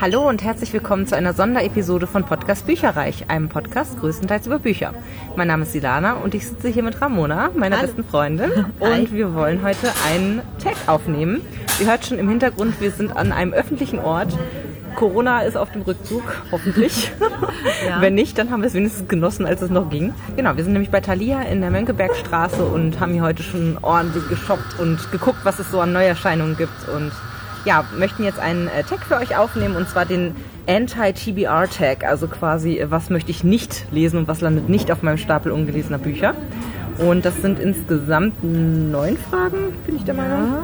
Hallo und herzlich willkommen zu einer Sonderepisode von Podcast Bücherreich, einem Podcast größtenteils über Bücher. Mein Name ist Silana und ich sitze hier mit Ramona, meiner Hallo. besten Freundin. Hi. Und wir wollen heute einen Tag aufnehmen. Ihr hört schon im Hintergrund, wir sind an einem öffentlichen Ort. Corona ist auf dem Rückzug, hoffentlich. Ja. Wenn nicht, dann haben wir es wenigstens genossen, als es noch ging. Genau, wir sind nämlich bei Thalia in der Mönckebergstraße und haben hier heute schon ordentlich geshoppt und geguckt, was es so an Neuerscheinungen gibt. Und ja, möchten jetzt einen äh, Tag für euch aufnehmen und zwar den Anti-TBR-Tag. Also quasi, äh, was möchte ich nicht lesen und was landet nicht auf meinem Stapel ungelesener Bücher. Und das sind insgesamt neun Fragen, bin ich der Meinung.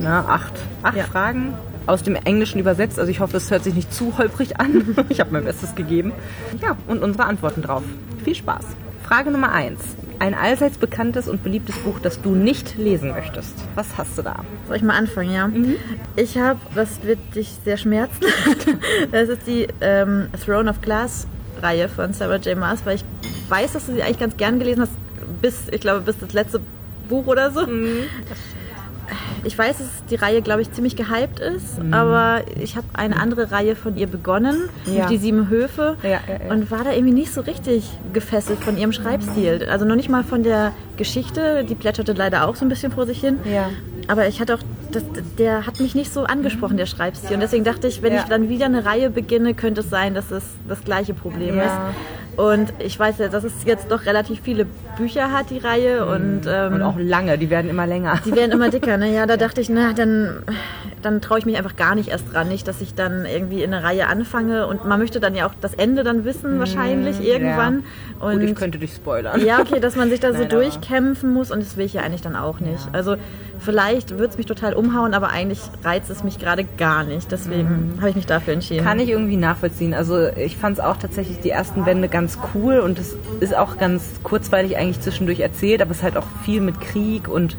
Na, acht. Acht Ja. Fragen aus dem Englischen übersetzt. Also ich hoffe, es hört sich nicht zu holprig an. Ich habe mein Bestes gegeben. Ja, und unsere Antworten drauf. Viel Spaß. Frage Nummer eins. Ein allseits bekanntes und beliebtes Buch, das du nicht lesen möchtest. Was hast du da? Soll ich mal anfangen, ja? Ich habe, das wird dich sehr schmerzen, das ist die ähm, Throne of Glass Reihe von Sarah J. Maas, weil ich weiß, dass du sie eigentlich ganz gern gelesen hast, bis, ich glaube, bis das letzte Buch oder so. Ich weiß, dass die Reihe, glaube ich, ziemlich gehypt ist, aber ich habe eine andere Reihe von ihr begonnen, Ja. die Sieben Höfe, Ja, ja, und war da irgendwie nicht so richtig gefesselt von ihrem Schreibstil. Also noch nicht mal von der Geschichte, die plätscherte leider auch so ein bisschen vor sich hin. Aber ich hatte auch, das, der hat mich nicht so angesprochen, der Schreibstil. Und deswegen dachte ich, wenn ich dann wieder eine Reihe beginne, könnte es sein, dass es das gleiche Problem ist. Und ich weiß ja, dass es jetzt doch relativ viele Bücher hat, die Reihe. Und, ähm, Und auch lange, die werden immer länger. die werden immer dicker, ne? Ja, da dachte ich, na, dann, dann traue ich mich einfach gar nicht erst dran. Nicht, dass ich dann irgendwie in eine Reihe anfange. Und man möchte dann ja auch das Ende dann wissen, wahrscheinlich irgendwann. Und Gut, ich könnte dich spoilern. ja, okay, dass man sich da so Nein, durchkämpfen muss und das will ich ja eigentlich dann auch nicht. Also vielleicht wird es mich total umhauen, aber eigentlich reizt es mich gerade gar nicht. Deswegen habe ich mich dafür entschieden. Kann ich irgendwie nachvollziehen. Also ich fand es auch tatsächlich die ersten Bände ganz cool und es ist auch ganz kurzweilig eigentlich zwischendurch erzählt, aber es ist halt auch viel mit Krieg und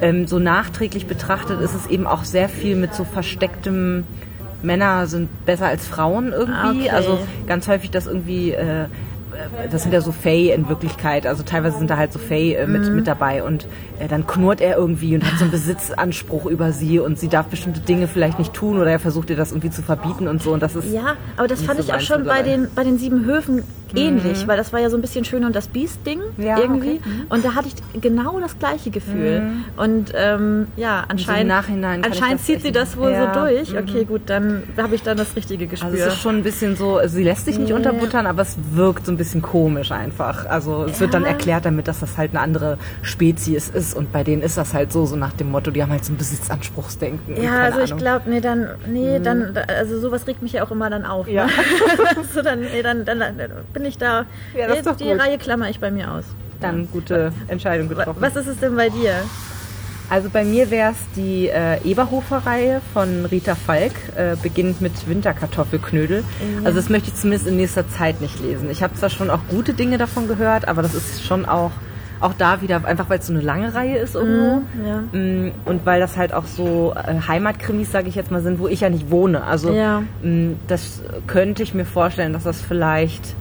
ähm, so nachträglich betrachtet ist es eben auch sehr viel mit so verstecktem Männer sind besser als Frauen irgendwie. Okay. Also ganz häufig das irgendwie äh, das sind ja so Faye in Wirklichkeit. Also teilweise sind da halt so Faye äh, mit, mit dabei und äh, dann knurrt er irgendwie und hat so einen Besitzanspruch über sie und sie darf bestimmte Dinge vielleicht nicht tun oder er versucht ihr das irgendwie zu verbieten und so und das ist Ja, aber das fand so ich auch schon bei den, bei den sieben Höfen ähnlich, weil das war ja so ein bisschen schön und das Biest-Ding Ja, irgendwie. okay. Mhm. Und da hatte ich genau das gleiche Gefühl. Und ähm, ja, anscheinend, Nachhinein kann ich anscheinend zieht sie das wohl Ja, so durch. mhm. Okay, gut, dann habe ich dann das richtige Gespür. also es ist schon ein bisschen so, sie lässt sich nicht Nee. unterbuttern, aber es wirkt so ein bisschen komisch einfach. Also es wird dann Ja. erklärt damit, dass das halt eine andere Spezies ist und bei denen ist das halt so, so nach dem Motto, die haben halt so ein Besitzanspruchsdenken. Ja, also ich. Mhm. glaube, nee, dann, nee, dann, also sowas regt mich ja auch immer dann auf. Ja. Ne? so, dann, nee, dann, dann, dann bin ich da. Ja, das ist doch die gut. Reihe klammer ich bei mir aus. Dann gute Entscheidung getroffen. Was ist es denn bei dir? Also bei mir wäre es die äh, Eberhofer-Reihe von Rita Falk, äh, beginnt mit Winterkartoffelknödel. Also das möchte ich zumindest in nächster Zeit nicht lesen. Ich habe zwar schon auch gute Dinge davon gehört, aber das ist schon auch, auch da wieder, einfach weil es so eine lange Reihe ist irgendwo. Ja. Mm, Und weil das halt auch so äh, Heimatkrimis, sage ich jetzt mal, sind, wo ich ja nicht wohne. Also Ja. mm, das könnte ich mir vorstellen, dass das vielleicht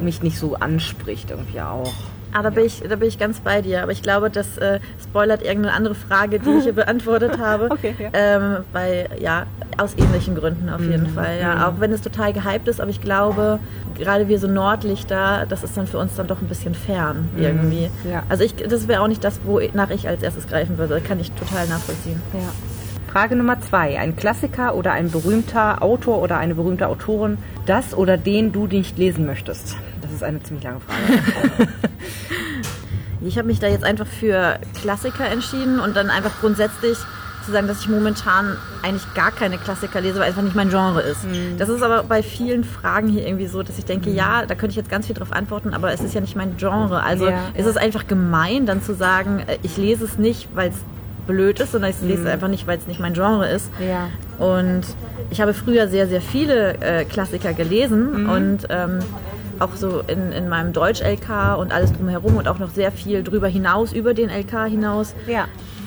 mich nicht so anspricht irgendwie auch. Ah, da bin, ich, da bin ich ganz bei dir. Aber ich glaube, das äh, spoilert irgendeine andere Frage, die ich hier beantwortet habe. Okay, ja. ähm, weil, ja, aus ähnlichen Gründen auf jeden Mhm. Fall. Ja. Auch wenn es total gehypt ist, aber ich glaube, gerade wir so Nordlichter, das ist dann für uns dann doch ein bisschen fern irgendwie. Mhm. Ja. Also ich, das wäre auch nicht das, wonach ich als erstes greifen würde. Kann ich total nachvollziehen. Ja. Frage Nummer zwei. Ein Klassiker oder ein berühmter Autor oder eine berühmte Autorin, das oder den du nicht lesen möchtest? Das ist eine ziemlich lange Frage. Ich habe mich da jetzt einfach für Klassiker entschieden und dann einfach grundsätzlich zu sagen, dass ich momentan eigentlich gar keine Klassiker lese, weil einfach nicht mein Genre ist. Mhm. Das ist aber bei vielen Fragen hier irgendwie so, dass ich denke, ja, da könnte ich jetzt ganz viel drauf antworten, aber es ist ja nicht mein Genre. Also Ja, ist es einfach gemein, dann zu sagen, äh, ich lese es nicht, weil es blöd ist, sondern ich lese es einfach nicht, weil es nicht mein Genre ist. Mhm. Ja. Und ich habe früher sehr, sehr viele äh, Klassiker gelesen und ähm, auch so in, in meinem Deutsch-LK und alles drumherum und auch noch sehr viel drüber hinaus, über den LK hinaus. Ja.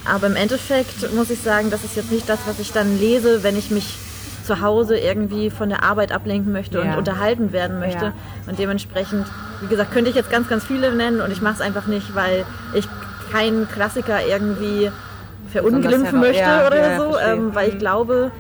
Aber im Endeffekt muss ich sagen, das ist jetzt nicht das, was ich dann lese, wenn ich mich zu Hause irgendwie von der Arbeit ablenken möchte und Ja. unterhalten werden möchte. Ja. Und dementsprechend, wie gesagt, könnte ich jetzt ganz, ganz viele nennen und ich mache es einfach nicht, weil ich keinen Klassiker irgendwie verunglimpfen möchte ja, oder ja, so, ähm, weil ich Mhm. glaube,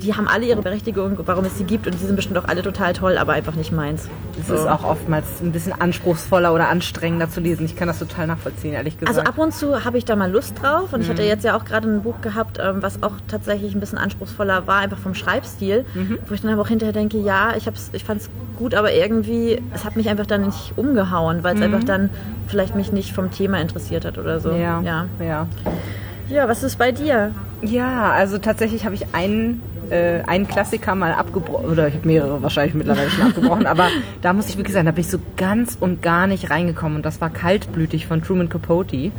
die haben alle ihre Berechtigung, warum es sie gibt und die sind bestimmt auch alle total toll, aber einfach nicht meins. Es so. ist auch oftmals ein bisschen anspruchsvoller oder anstrengender zu lesen. Ich kann das total nachvollziehen, ehrlich gesagt. Also ab und zu habe ich da mal Lust drauf und mhm. ich hatte jetzt ja auch gerade ein Buch gehabt, ähm, was auch tatsächlich ein bisschen anspruchsvoller war, einfach vom Schreibstil, mhm. wo ich dann aber auch hinterher denke, ja, ich, ich fand es gut, aber irgendwie, es hat mich einfach dann nicht umgehauen, weil es mhm. einfach dann vielleicht mich nicht vom Thema interessiert hat oder so. Ja, ja. ja. Ja, was ist bei dir? Ja, also tatsächlich habe ich einen, äh, einen Klassiker mal abgebrochen, oder ich habe mehrere wahrscheinlich mittlerweile schon abgebrochen, aber da muss ich wirklich sagen, da bin ich so ganz und gar nicht reingekommen und das war Kaltblütig von Truman Capote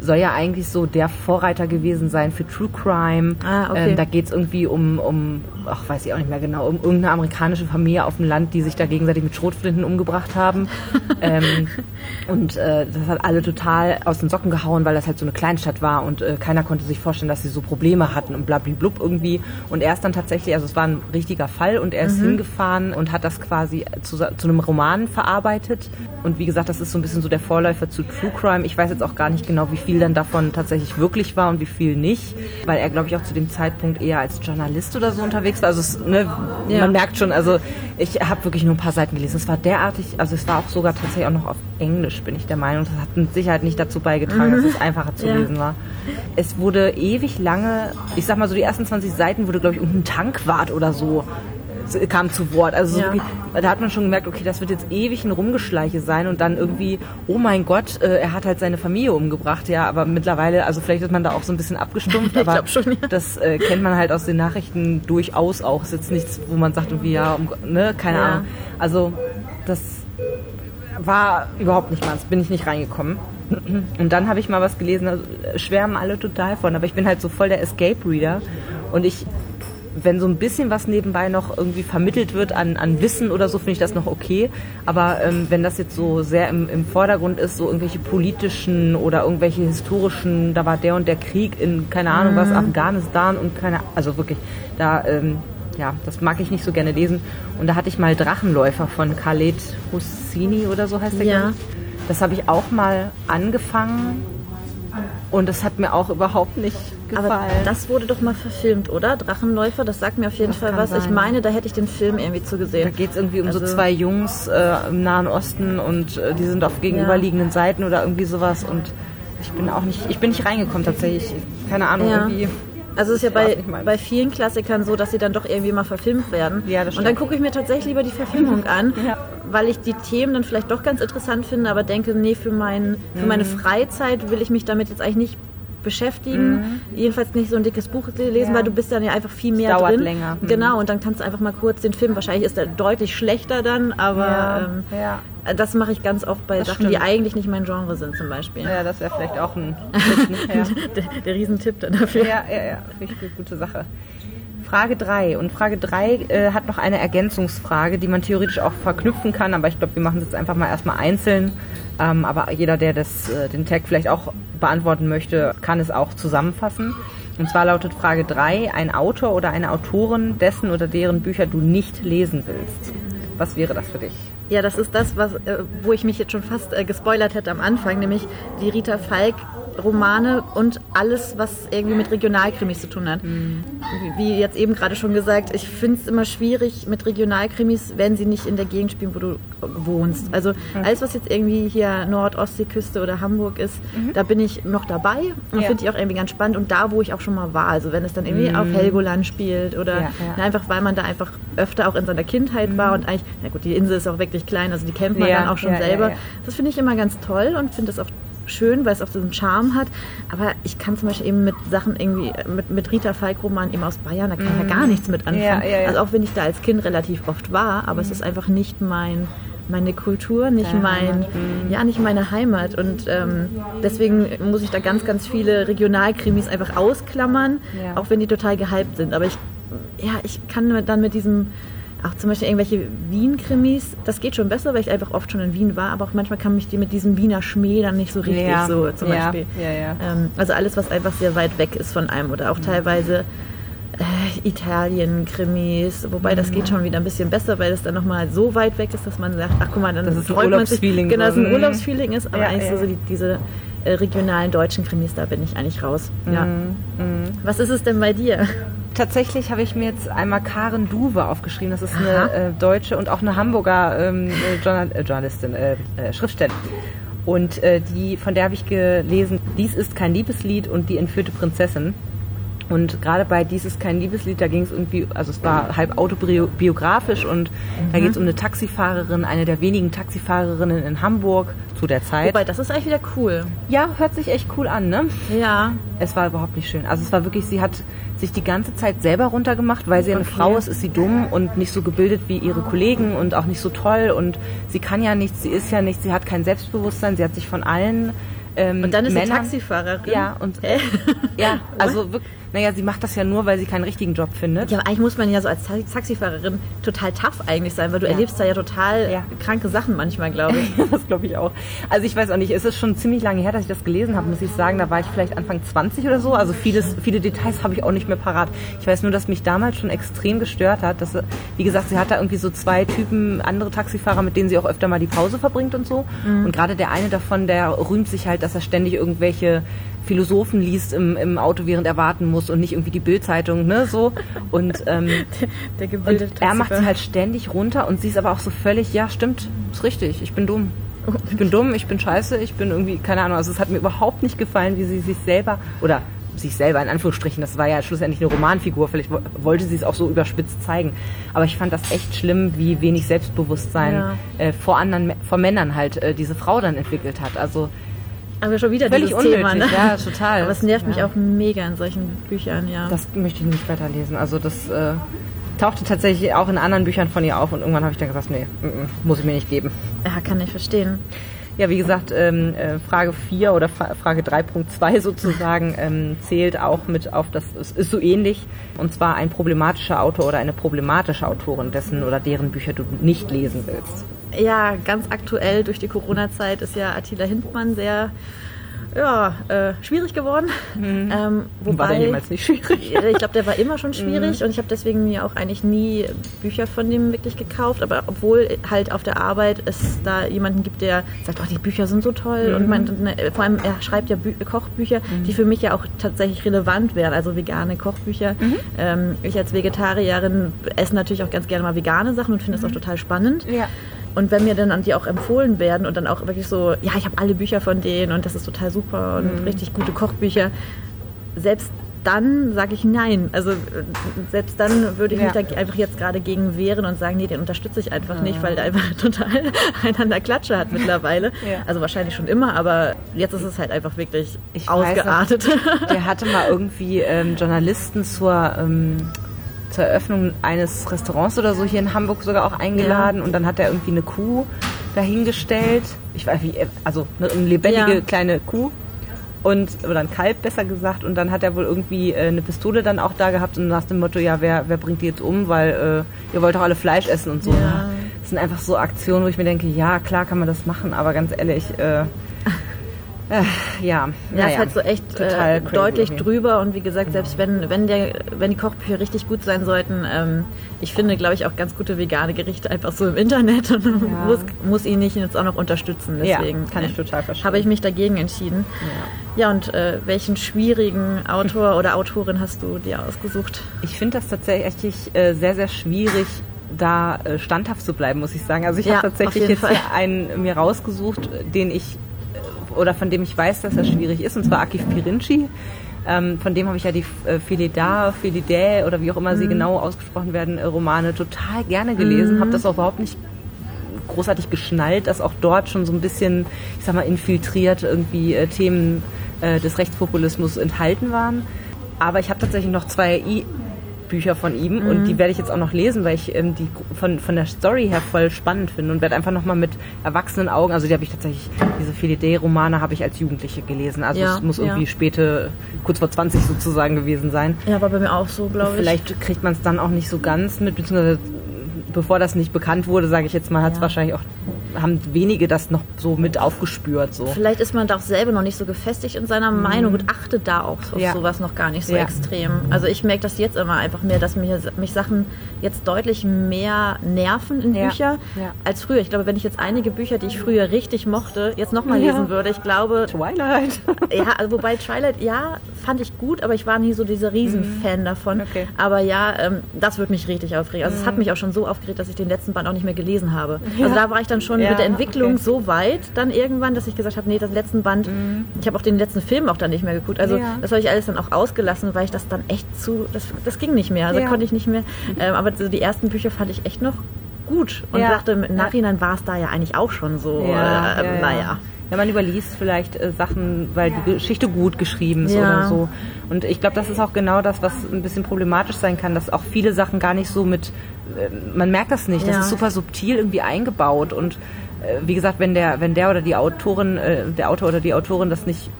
soll ja eigentlich so der Vorreiter gewesen sein für True Crime. Ah, okay. ähm, da geht es irgendwie um, um, ach weiß ich auch nicht mehr genau, um irgendeine amerikanische Familie auf dem Land, die sich da gegenseitig mit Schrotflinten umgebracht haben. ähm, und äh, das hat alle total aus den Socken gehauen, weil das halt so eine Kleinstadt war und äh, keiner konnte sich vorstellen, dass sie so Probleme hatten und blablablub irgendwie. Und er ist dann tatsächlich, also es war ein richtiger Fall und er ist mhm. hingefahren und hat das quasi zu, zu einem Roman verarbeitet. Und wie gesagt, das ist so ein bisschen so der Vorläufer zu True Crime. Ich weiß jetzt auch gar nicht genau, wie viel viel dann davon tatsächlich wirklich war und wie viel nicht, weil er, glaube ich, auch zu dem Zeitpunkt eher als Journalist oder so unterwegs war. Also es, ne, ja. man merkt schon, also ich habe wirklich nur ein paar Seiten gelesen. Es war derartig, also es war auch sogar tatsächlich auch noch auf Englisch, bin ich der Meinung. Das hat mit Sicherheit nicht dazu beigetragen, mhm. dass es einfacher zu ja. lesen war. Es wurde ewig lange, ich sag mal so die ersten 20 Seiten wurde, glaube ich, irgendein Tankwart oder so kam zu Wort. Also so wie, da hat man schon gemerkt, okay, das wird jetzt ewig ein Rumgeschleiche sein und dann irgendwie, oh mein Gott, äh, er hat halt seine Familie umgebracht, ja, aber mittlerweile, also vielleicht ist man da auch so ein bisschen abgestumpft, aber schon, ja. das äh, kennt man halt aus den Nachrichten durchaus auch. Es ist jetzt nichts, wo man sagt, irgendwie, ja, um, ne, keine ja. Ahnung. Also das war überhaupt nicht meins, bin ich nicht reingekommen. Und dann habe ich mal was gelesen, also, schwärmen alle total von, aber ich bin halt so voll der Escape Reader und ich wenn so ein bisschen was nebenbei noch irgendwie vermittelt wird an, an Wissen oder so, finde ich das noch okay. Aber ähm, wenn das jetzt so sehr im, im Vordergrund ist, so irgendwelche politischen oder irgendwelche historischen, da war der und der Krieg in, keine Ahnung was, mhm. Afghanistan und keine, also wirklich, da, ähm, ja, das mag ich nicht so gerne lesen. Und da hatte ich mal Drachenläufer von Khaled Hosseini oder so heißt der. Ja. Das habe ich auch mal angefangen und das hat mir auch überhaupt nicht gefallen. Aber das wurde doch mal verfilmt, oder? Drachenläufer, das sagt mir auf jeden das Fall was. Sein. Ich meine, da hätte ich den Film irgendwie zugesehen. Da geht es irgendwie um also, so zwei Jungs äh, im Nahen Osten und äh, die sind auf gegenüberliegenden ja. Seiten oder irgendwie sowas und ich bin auch nicht, ich bin nicht reingekommen tatsächlich. Keine Ahnung, ja. irgendwie. Also es ist ja bei, bei vielen Klassikern so, dass sie dann doch irgendwie mal verfilmt werden. Ja, das stimmt. Und dann gucke ich mir tatsächlich lieber die Verfilmung an, ja. weil ich die Themen dann vielleicht doch ganz interessant finde, aber denke, nee, für, mein, für meine mhm. Freizeit will ich mich damit jetzt eigentlich nicht beschäftigen. Mhm. Jedenfalls nicht so ein dickes Buch lesen, ja. weil du bist dann ja einfach viel mehr das dauert drin. länger. Mhm. Genau, und dann kannst du einfach mal kurz den Film, wahrscheinlich ist er deutlich schlechter dann, aber ja. Ähm, ja. das mache ich ganz oft bei das Sachen, stimmt. die eigentlich nicht mein Genre sind zum Beispiel. Ja, das wäre vielleicht auch ein der, der Riesentipp dann dafür. Ja, ja, ja, richtig gute Sache. Frage 3. Und Frage 3 äh, hat noch eine Ergänzungsfrage, die man theoretisch auch verknüpfen kann, aber ich glaube, wir machen es jetzt einfach mal erstmal einzeln. Ähm, aber jeder, der das, äh, den Tag vielleicht auch beantworten möchte, kann es auch zusammenfassen. Und zwar lautet Frage 3, ein Autor oder eine Autorin, dessen oder deren Bücher du nicht lesen willst. Was wäre das für dich? Ja, das ist das, was, äh, wo ich mich jetzt schon fast äh, gespoilert hätte am Anfang, nämlich die Rita Falk Romane und alles, was irgendwie mit Regionalkrimis zu tun hat. Mhm. Wie jetzt eben gerade schon gesagt, ich finde es immer schwierig mit Regionalkrimis, wenn sie nicht in der Gegend spielen, wo du wohnst. Also mhm. alles, was jetzt irgendwie hier Nord-Ostsee-Küste oder Hamburg ist, mhm. da bin ich noch dabei und ja. finde ich auch irgendwie ganz spannend. Und da, wo ich auch schon mal war, also wenn es dann irgendwie auf mhm. Helgoland spielt oder ja, ja. einfach, weil man da einfach öfter auch in seiner Kindheit war mhm. und eigentlich, na gut, die Insel ist auch wirklich klein, also die kennt man dann auch schon selber. Das finde ich immer ganz toll und finde es auch schön, weil es auch so einen Charme hat. Aber ich kann zum Beispiel eben mit Sachen irgendwie, mit, mit Rita Falk-Roman eben aus Bayern, da kann ich ja gar mhm. nichts mit anfangen. Ja, ja, ja. Also auch wenn ich da als Kind relativ oft war, aber mhm. es ist einfach nicht mein meine Kultur, nicht mein, mhm. ja, nicht meine Heimat. Und ähm, deswegen muss ich da ganz, ganz viele Regionalkrimis einfach ausklammern, auch wenn die total gehypt sind. Aber ich, ja, ich kann dann mit diesem auch zum Beispiel irgendwelche Wien-Krimis, das geht schon besser, weil ich einfach oft schon in Wien war, aber auch manchmal kann mich die mit diesem Wiener Schmäh dann nicht so richtig ja, so zum ja, Beispiel. Ja, ähm, also alles, was einfach sehr weit weg ist von einem oder auch teilweise äh, Italien-Krimis, wobei das geht schon wieder ein bisschen besser, weil es dann nochmal so weit weg ist, dass man sagt, ach guck mal, dann das ist freut man sich, genau, dass es ein Urlaubsfeeling ist, aber eigentlich so die, diese äh, regionalen deutschen Krimis, da bin ich eigentlich raus. Ja. Mhm. Was ist es denn bei dir? Tatsächlich habe ich mir jetzt einmal Karen Duwe aufgeschrieben. Das ist eine äh, deutsche und auch eine Hamburger ähm, Journal äh, Journalistin, äh, äh, Schriftstellerin. Und äh, die, von der habe ich gelesen, dies ist kein Liebeslied und die entführte Prinzessin. Und gerade bei Dies ist kein Liebeslied, da ging es irgendwie, also es war halb autobiografisch und mhm. da geht es um eine Taxifahrerin, eine der wenigen Taxifahrerinnen in Hamburg zu der Zeit. Wobei, das ist eigentlich wieder cool. Ja, hört sich echt cool an, ne? Ja. Es war überhaupt nicht schön. Also es war wirklich, sie hat sich die ganze Zeit selber runtergemacht, weil sie eine Frau ist, ist sie dumm und nicht so gebildet wie ihre Kollegen und auch nicht so toll und sie kann ja nichts, sie ist ja nichts, sie hat kein Selbstbewusstsein, sie hat sich von allen ähm, und dann ist Männern, sie Taxifahrerin. Ja, und Hä? ja, also wirklich, naja, sie macht das ja nur, weil sie keinen richtigen Job findet. Ja, aber eigentlich muss man ja so als Taxifahrerin total tough eigentlich sein, weil du Ja. erlebst da ja total Ja. kranke Sachen manchmal, glaube ich. das glaube ich auch. Also ich weiß auch nicht, es ist schon ziemlich lange her, dass ich das gelesen habe, muss ich sagen. Da war ich vielleicht Anfang 20 oder so. Also vieles, viele Details habe ich auch nicht mehr parat. Ich weiß nur, dass mich damals schon extrem gestört hat. Dass, wie gesagt, sie hat da irgendwie so zwei Typen, andere Taxifahrer, mit denen sie auch öfter mal die Pause verbringt und so. Und gerade der eine davon, der rühmt sich halt, dass er ständig irgendwelche Philosophen liest im, im Auto, während er warten muss und nicht irgendwie die Bildzeitung, ne, so. Und ähm, Der und gebildete er macht sie halt ständig runter und sie ist aber auch so völlig, ja, stimmt, ist richtig, ich bin dumm. Ich bin dumm, ich bin scheiße, ich bin irgendwie, keine Ahnung, also es hat mir überhaupt nicht gefallen, wie sie sich selber, oder sich selber in Anführungsstrichen, das war ja schlussendlich eine Romanfigur, vielleicht wo- wollte sie es auch so überspitzt zeigen. Aber ich fand das echt schlimm, wie wenig Selbstbewusstsein Ja. äh, vor anderen, vor Männern halt äh, diese Frau dann entwickelt hat. Also Aber schon wieder völlig dieses unnötig, Thema, ne? ja, total. Aber es nervt mich Ja. auch mega in solchen Büchern, ja. Das möchte ich nicht weiterlesen. Also das äh, tauchte tatsächlich auch in anderen Büchern von ihr auf und irgendwann habe ich dann gesagt, nee, mm, mm, muss ich mir nicht geben. ja, kann ich verstehen. Ja, wie gesagt, ähm, äh, Frage 4 oder Fra Frage 3.2 sozusagen ähm, zählt auch mit auf das, es ist so ähnlich, und zwar ein problematischer Autor oder eine problematische Autorin, dessen oder deren Bücher du nicht lesen willst. Ja, ganz aktuell durch die Corona-Zeit ist ja Attila Hindmann sehr ja, äh, schwierig geworden. Ähm, War wobei, der jemals nicht schwierig? Ich glaube, der war immer schon schwierig und ich habe deswegen mir auch eigentlich nie Bücher von dem wirklich gekauft. Aber obwohl halt auf der Arbeit es da jemanden gibt, der sagt, oh, die Bücher sind so toll und man, ne, vor allem er schreibt ja Bü Kochbücher, die für mich ja auch tatsächlich relevant wären, also vegane Kochbücher. Ähm, ich als Vegetarierin esse natürlich auch ganz gerne mal vegane Sachen und finde es auch total spannend. Ja. Und wenn mir dann die auch empfohlen werden und dann auch wirklich so, ja, ich habe alle Bücher von denen und das ist total super und richtig gute Kochbücher, selbst dann sage ich nein. Also selbst dann würde ich Ja. mich da einfach jetzt gerade gegen wehren und sagen, nee, den unterstütze ich einfach nicht, weil der einfach total einander Klatsche hat mittlerweile. Ja. Also wahrscheinlich schon immer, aber jetzt ist es halt einfach wirklich Ich weiß ausgeartet. Der hatte mal irgendwie ähm, Journalisten zur, ähm, zur Eröffnung eines Restaurants oder so hier in Hamburg sogar auch eingeladen und dann hat er irgendwie eine Kuh dahingestellt. Ich weiß wie, also eine, eine lebendige Ja. kleine Kuh und oder ein Kalb besser gesagt und dann hat er wohl irgendwie äh, eine Pistole dann auch da gehabt und nach dem Motto ja wer wer bringt die jetzt um weil äh, ihr wollt doch alle Fleisch essen und so Ja. ne? das sind einfach so Aktionen wo ich mir denke ja klar kann man das machen aber ganz ehrlich äh, äh, ja Ja, naja, ist halt so echt total äh, deutlich irgendwie. drüber und wie gesagt, selbst wenn, wenn, der, wenn die Kochbücher richtig gut sein sollten, ähm, ich finde, glaube ich, auch ganz gute vegane Gerichte einfach so im Internet und muss, muss ihn nicht jetzt auch noch unterstützen. Ja, Deswegen kann ich total verstehen. habe ich mich dagegen entschieden. Ja, und äh, welchen schwierigen Autor oder Autorin hast du dir ausgesucht? Ich finde das tatsächlich äh, sehr, sehr schwierig, da äh, standhaft zu bleiben, muss ich sagen. Also ich Ja, habe tatsächlich jetzt einen mir rausgesucht, den ich äh, oder von dem ich weiß, dass er schwierig ist, und zwar Akif Pirinci. Ähm, von dem habe ich ja die äh, Filida, Filidae oder wie auch immer sie Mhm. genau ausgesprochen werden, äh, Romane total gerne gelesen. Mhm. Habe das auch überhaupt nicht großartig geschnallt, dass auch dort schon so ein bisschen, ich sag mal, infiltriert irgendwie äh, Themen äh, des Rechtspopulismus enthalten waren. Aber ich habe tatsächlich noch zwei I Bücher von ihm und die werde ich jetzt auch noch lesen, weil ich ähm, die von, von der Story her voll spannend finde und werde einfach nochmal mit erwachsenen Augen, also die habe ich tatsächlich, diese Felidae-Romane habe ich als Jugendliche gelesen. Also Ja, es muss irgendwie ja. späte, kurz vor 20 sozusagen gewesen sein. Ja, war bei mir auch so, glaube ich. Vielleicht kriegt man es dann auch nicht so ganz mit, beziehungsweise bevor das nicht bekannt wurde, sage ich jetzt mal, hat es Ja. wahrscheinlich auch, haben wenige das noch so mit aufgespürt. So. Vielleicht ist man da auch selber noch nicht so gefestigt in seiner Meinung und achtet da auch auf Mhm. Ja. sowas noch gar nicht so Ja. extrem. Also ich merke das jetzt immer einfach mehr, dass mir, mich Sachen jetzt deutlich mehr nerven in Ja. Bücher Ja. als früher. Ich glaube, wenn ich jetzt einige Bücher, die ich früher richtig mochte, jetzt nochmal lesen würde, ich glaube, Twilight. ja, also wobei Twilight, ja, fand ich gut, aber ich war nie so dieser Riesenfan davon. Okay. Aber ja, ähm, das wird mich richtig aufregen. Also es hat mich auch schon so aufgeregt, dass ich den letzten Band auch nicht mehr gelesen habe. Also da war ich dann schon Ja, mit der Entwicklung okay. so weit dann irgendwann, dass ich gesagt habe, nee, das letzten Band, ich habe auch den letzten Film auch dann nicht mehr geguckt. Also Ja. das habe ich alles dann auch ausgelassen, weil ich das dann echt zu, das, das ging nicht mehr. Also Ja. konnte ich nicht mehr. Ähm, aber so die ersten Bücher fand ich echt noch gut und dachte, im. Nachhinein war es da ja eigentlich auch schon so. Ja, äh, ja. Naja. Ja, man überliest vielleicht äh, Sachen, weil die Geschichte gut geschrieben ist Ja. oder so. Und ich glaube, das ist auch genau das, was ein bisschen problematisch sein kann, dass auch viele Sachen gar nicht so mit, man merkt das nicht, das Ja. ist super subtil irgendwie eingebaut. Und äh, wie gesagt, wenn der, wenn der oder die Autorin, äh, der Autor oder die Autorin das nicht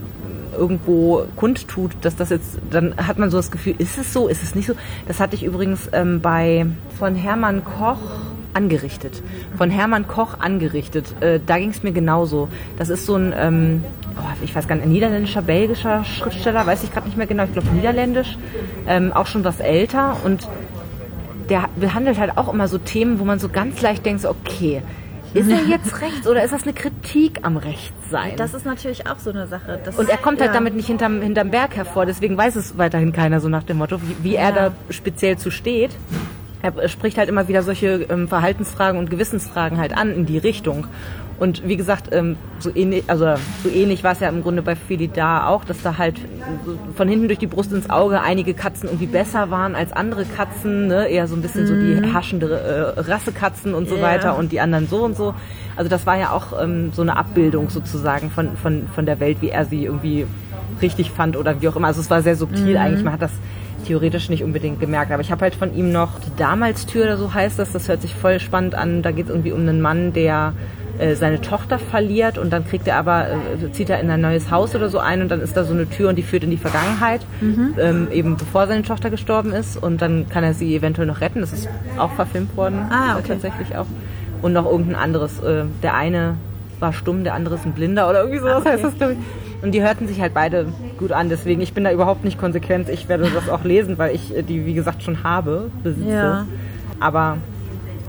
irgendwo kundtut, dass das jetzt, dann hat man so das Gefühl, ist es so, ist es nicht so? Das hatte ich übrigens ähm, bei von Hermann Koch angerichtet. Von Hermann Koch angerichtet. Äh, da ging es mir genauso. Das ist so ein, ähm, oh, ich weiß gar nicht, ein niederländischer, belgischer Schriftsteller, weiß ich gerade nicht mehr genau, ich glaube niederländisch, ähm, auch schon was älter und der behandelt halt auch immer so Themen, wo man so ganz leicht denkt, so, okay, ist er jetzt rechts oder ist das eine Kritik am Rechtssein? Das ist natürlich auch so eine Sache. Und er kommt halt ja. damit nicht hinterm, hinterm Berg hervor, deswegen weiß es weiterhin keiner so nach dem Motto, wie, wie er Ja. da speziell zu steht. Er spricht halt immer wieder solche ähm, Verhaltensfragen und Gewissensfragen halt an in die Richtung. Und wie gesagt, ähm, so ähnlich, also so ähnlich war es ja im Grunde bei Philida auch, dass da halt von hinten durch die Brust ins Auge einige Katzen irgendwie besser waren als andere Katzen, ne? eher so ein bisschen so die herrschende äh, Rassekatzen und so Ja. weiter und die anderen so und so. Also das war ja auch ähm, so eine Abbildung sozusagen von, von, von der Welt, wie er sie irgendwie richtig fand oder wie auch immer. Also es war sehr subtil eigentlich. Man hat das theoretisch nicht unbedingt gemerkt. Aber ich habe halt von ihm noch die Damalstür oder so heißt das. Das hört sich voll spannend an. Da geht es irgendwie um einen Mann, der äh, seine Tochter verliert und dann kriegt er aber, äh, zieht er in ein neues Haus oder so ein und dann ist da so eine Tür und die führt in die Vergangenheit, ähm, eben bevor seine Tochter gestorben ist und dann kann er sie eventuell noch retten. Das ist auch verfilmt worden, Ah, okay. tatsächlich auch. Und noch irgendein anderes. Äh, der eine war stumm, der andere ist ein Blinder oder irgendwie sowas heißt das, glaube ich. Und die hörten sich halt beide gut an, deswegen ich bin da überhaupt nicht konsequent. Ich werde das auch lesen, weil ich äh, die, wie gesagt, schon habe, besitze. Ja. Aber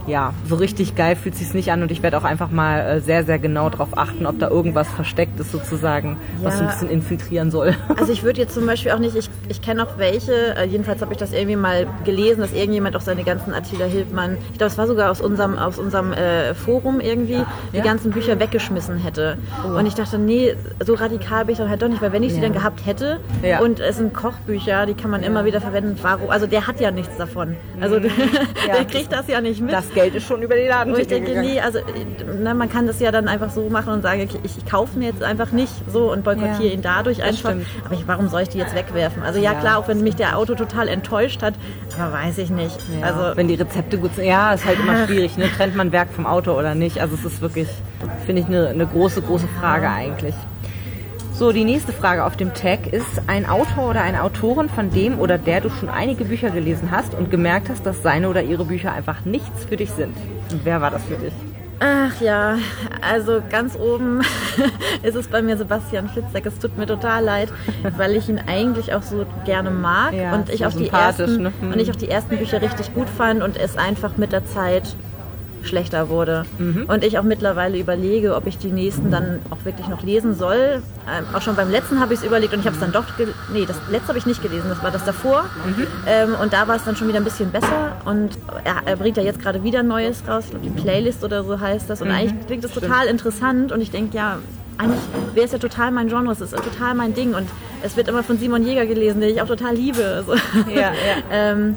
ja, so richtig geil fühlt sich's nicht an und ich werde auch einfach mal äh, sehr, sehr genau darauf achten, ob da irgendwas versteckt ist sozusagen, was so ein Ja. bisschen infiltrieren soll. Also ich würde jetzt zum Beispiel auch nicht, ich, ich kenne auch welche, äh, jedenfalls habe ich das irgendwie mal gelesen, dass irgendjemand auch seine ganzen Attila Hildmann, ich glaube es war sogar aus unserem, aus unserem äh, Forum irgendwie, die Ja? ganzen Bücher weggeschmissen hätte. Und ich dachte, nee, so radikal bin ich dann halt doch nicht, weil wenn ich sie Ja. dann gehabt hätte Ja. und es sind Kochbücher, die kann man immer wieder verwenden, warum, also der hat ja nichts davon. Also der, Ja. der kriegt das ja nicht mit. Das Geld ist schon über die Und ich denke, gegangen. nee, also ne, man kann das ja dann einfach so machen und sagen, ich, ich kaufe mir jetzt einfach nicht so und boykottiere Ja, ihn dadurch einfach. stimmt. Aber ich, warum soll ich die jetzt wegwerfen? Also ja, Ja. klar, auch wenn mich der Auto total enttäuscht hat, aber weiß ich nicht. Ja, Also wenn die Rezepte gut sind. Ja, ist halt immer schwierig. Ne? Trennt man Werk vom Auto oder nicht? Also es ist wirklich, finde ich, eine, eine große, große Frage eigentlich. So, die nächste Frage auf dem Tag ist ein Autor oder eine Autorin, von dem oder der du schon einige Bücher gelesen hast und gemerkt hast, dass seine oder ihre Bücher einfach nichts für dich sind. Und wer war das für dich? Ach ja, also ganz oben ist es bei mir Sebastian Fitzek. Es tut mir total leid, weil ich ihn eigentlich auch so gerne mag Ja, und ich auch die ersten ne? Hm. und ich auch die ersten Bücher richtig gut fand und es einfach mit der Zeit schlechter wurde. Mhm. Und ich auch mittlerweile überlege, ob ich die nächsten dann auch wirklich noch lesen soll. Ähm, auch schon beim letzten habe ich es überlegt und ich habe es dann doch, gel- nee, das letzte habe ich nicht gelesen, das war das davor. Mhm. Ähm, und da war es dann schon wieder ein bisschen besser und er, er bringt ja jetzt gerade wieder Neues raus, ich glaube die Playlist oder so heißt das. Und eigentlich klingt das total interessant und ich denke, ja, eigentlich wäre es ja total mein Genre, es ist total mein Ding und es wird immer von Simon Jäger gelesen, den ich auch total liebe. So. Ja, ja. ähm,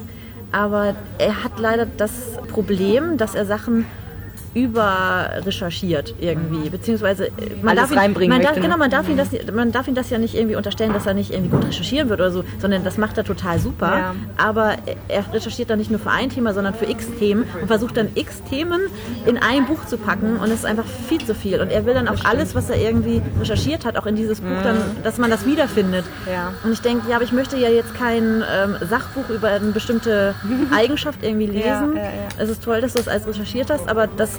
aber er hat leider das Problem, dass er Sachen überrecherchiert irgendwie, beziehungsweise äh, man Alles darf ihn, man darf, genau, man darf ihn das, man darf ihn das ja nicht irgendwie unterstellen, dass er nicht irgendwie gut recherchieren wird oder so, sondern das macht er total super. Ja. Aber er recherchiert dann nicht nur für ein Thema, sondern für x Themen und versucht dann x Themen in ein Buch zu packen und es ist einfach viel zu viel. Und er will dann auch alles, was er irgendwie recherchiert hat, auch in dieses Buch dann, dass man das wiederfindet. Ja. Und ich denke, ja, aber ich möchte ja jetzt kein ähm, Sachbuch über eine bestimmte Eigenschaft irgendwie lesen. Ja. Es ist toll, dass du es als recherchiert hast, aber das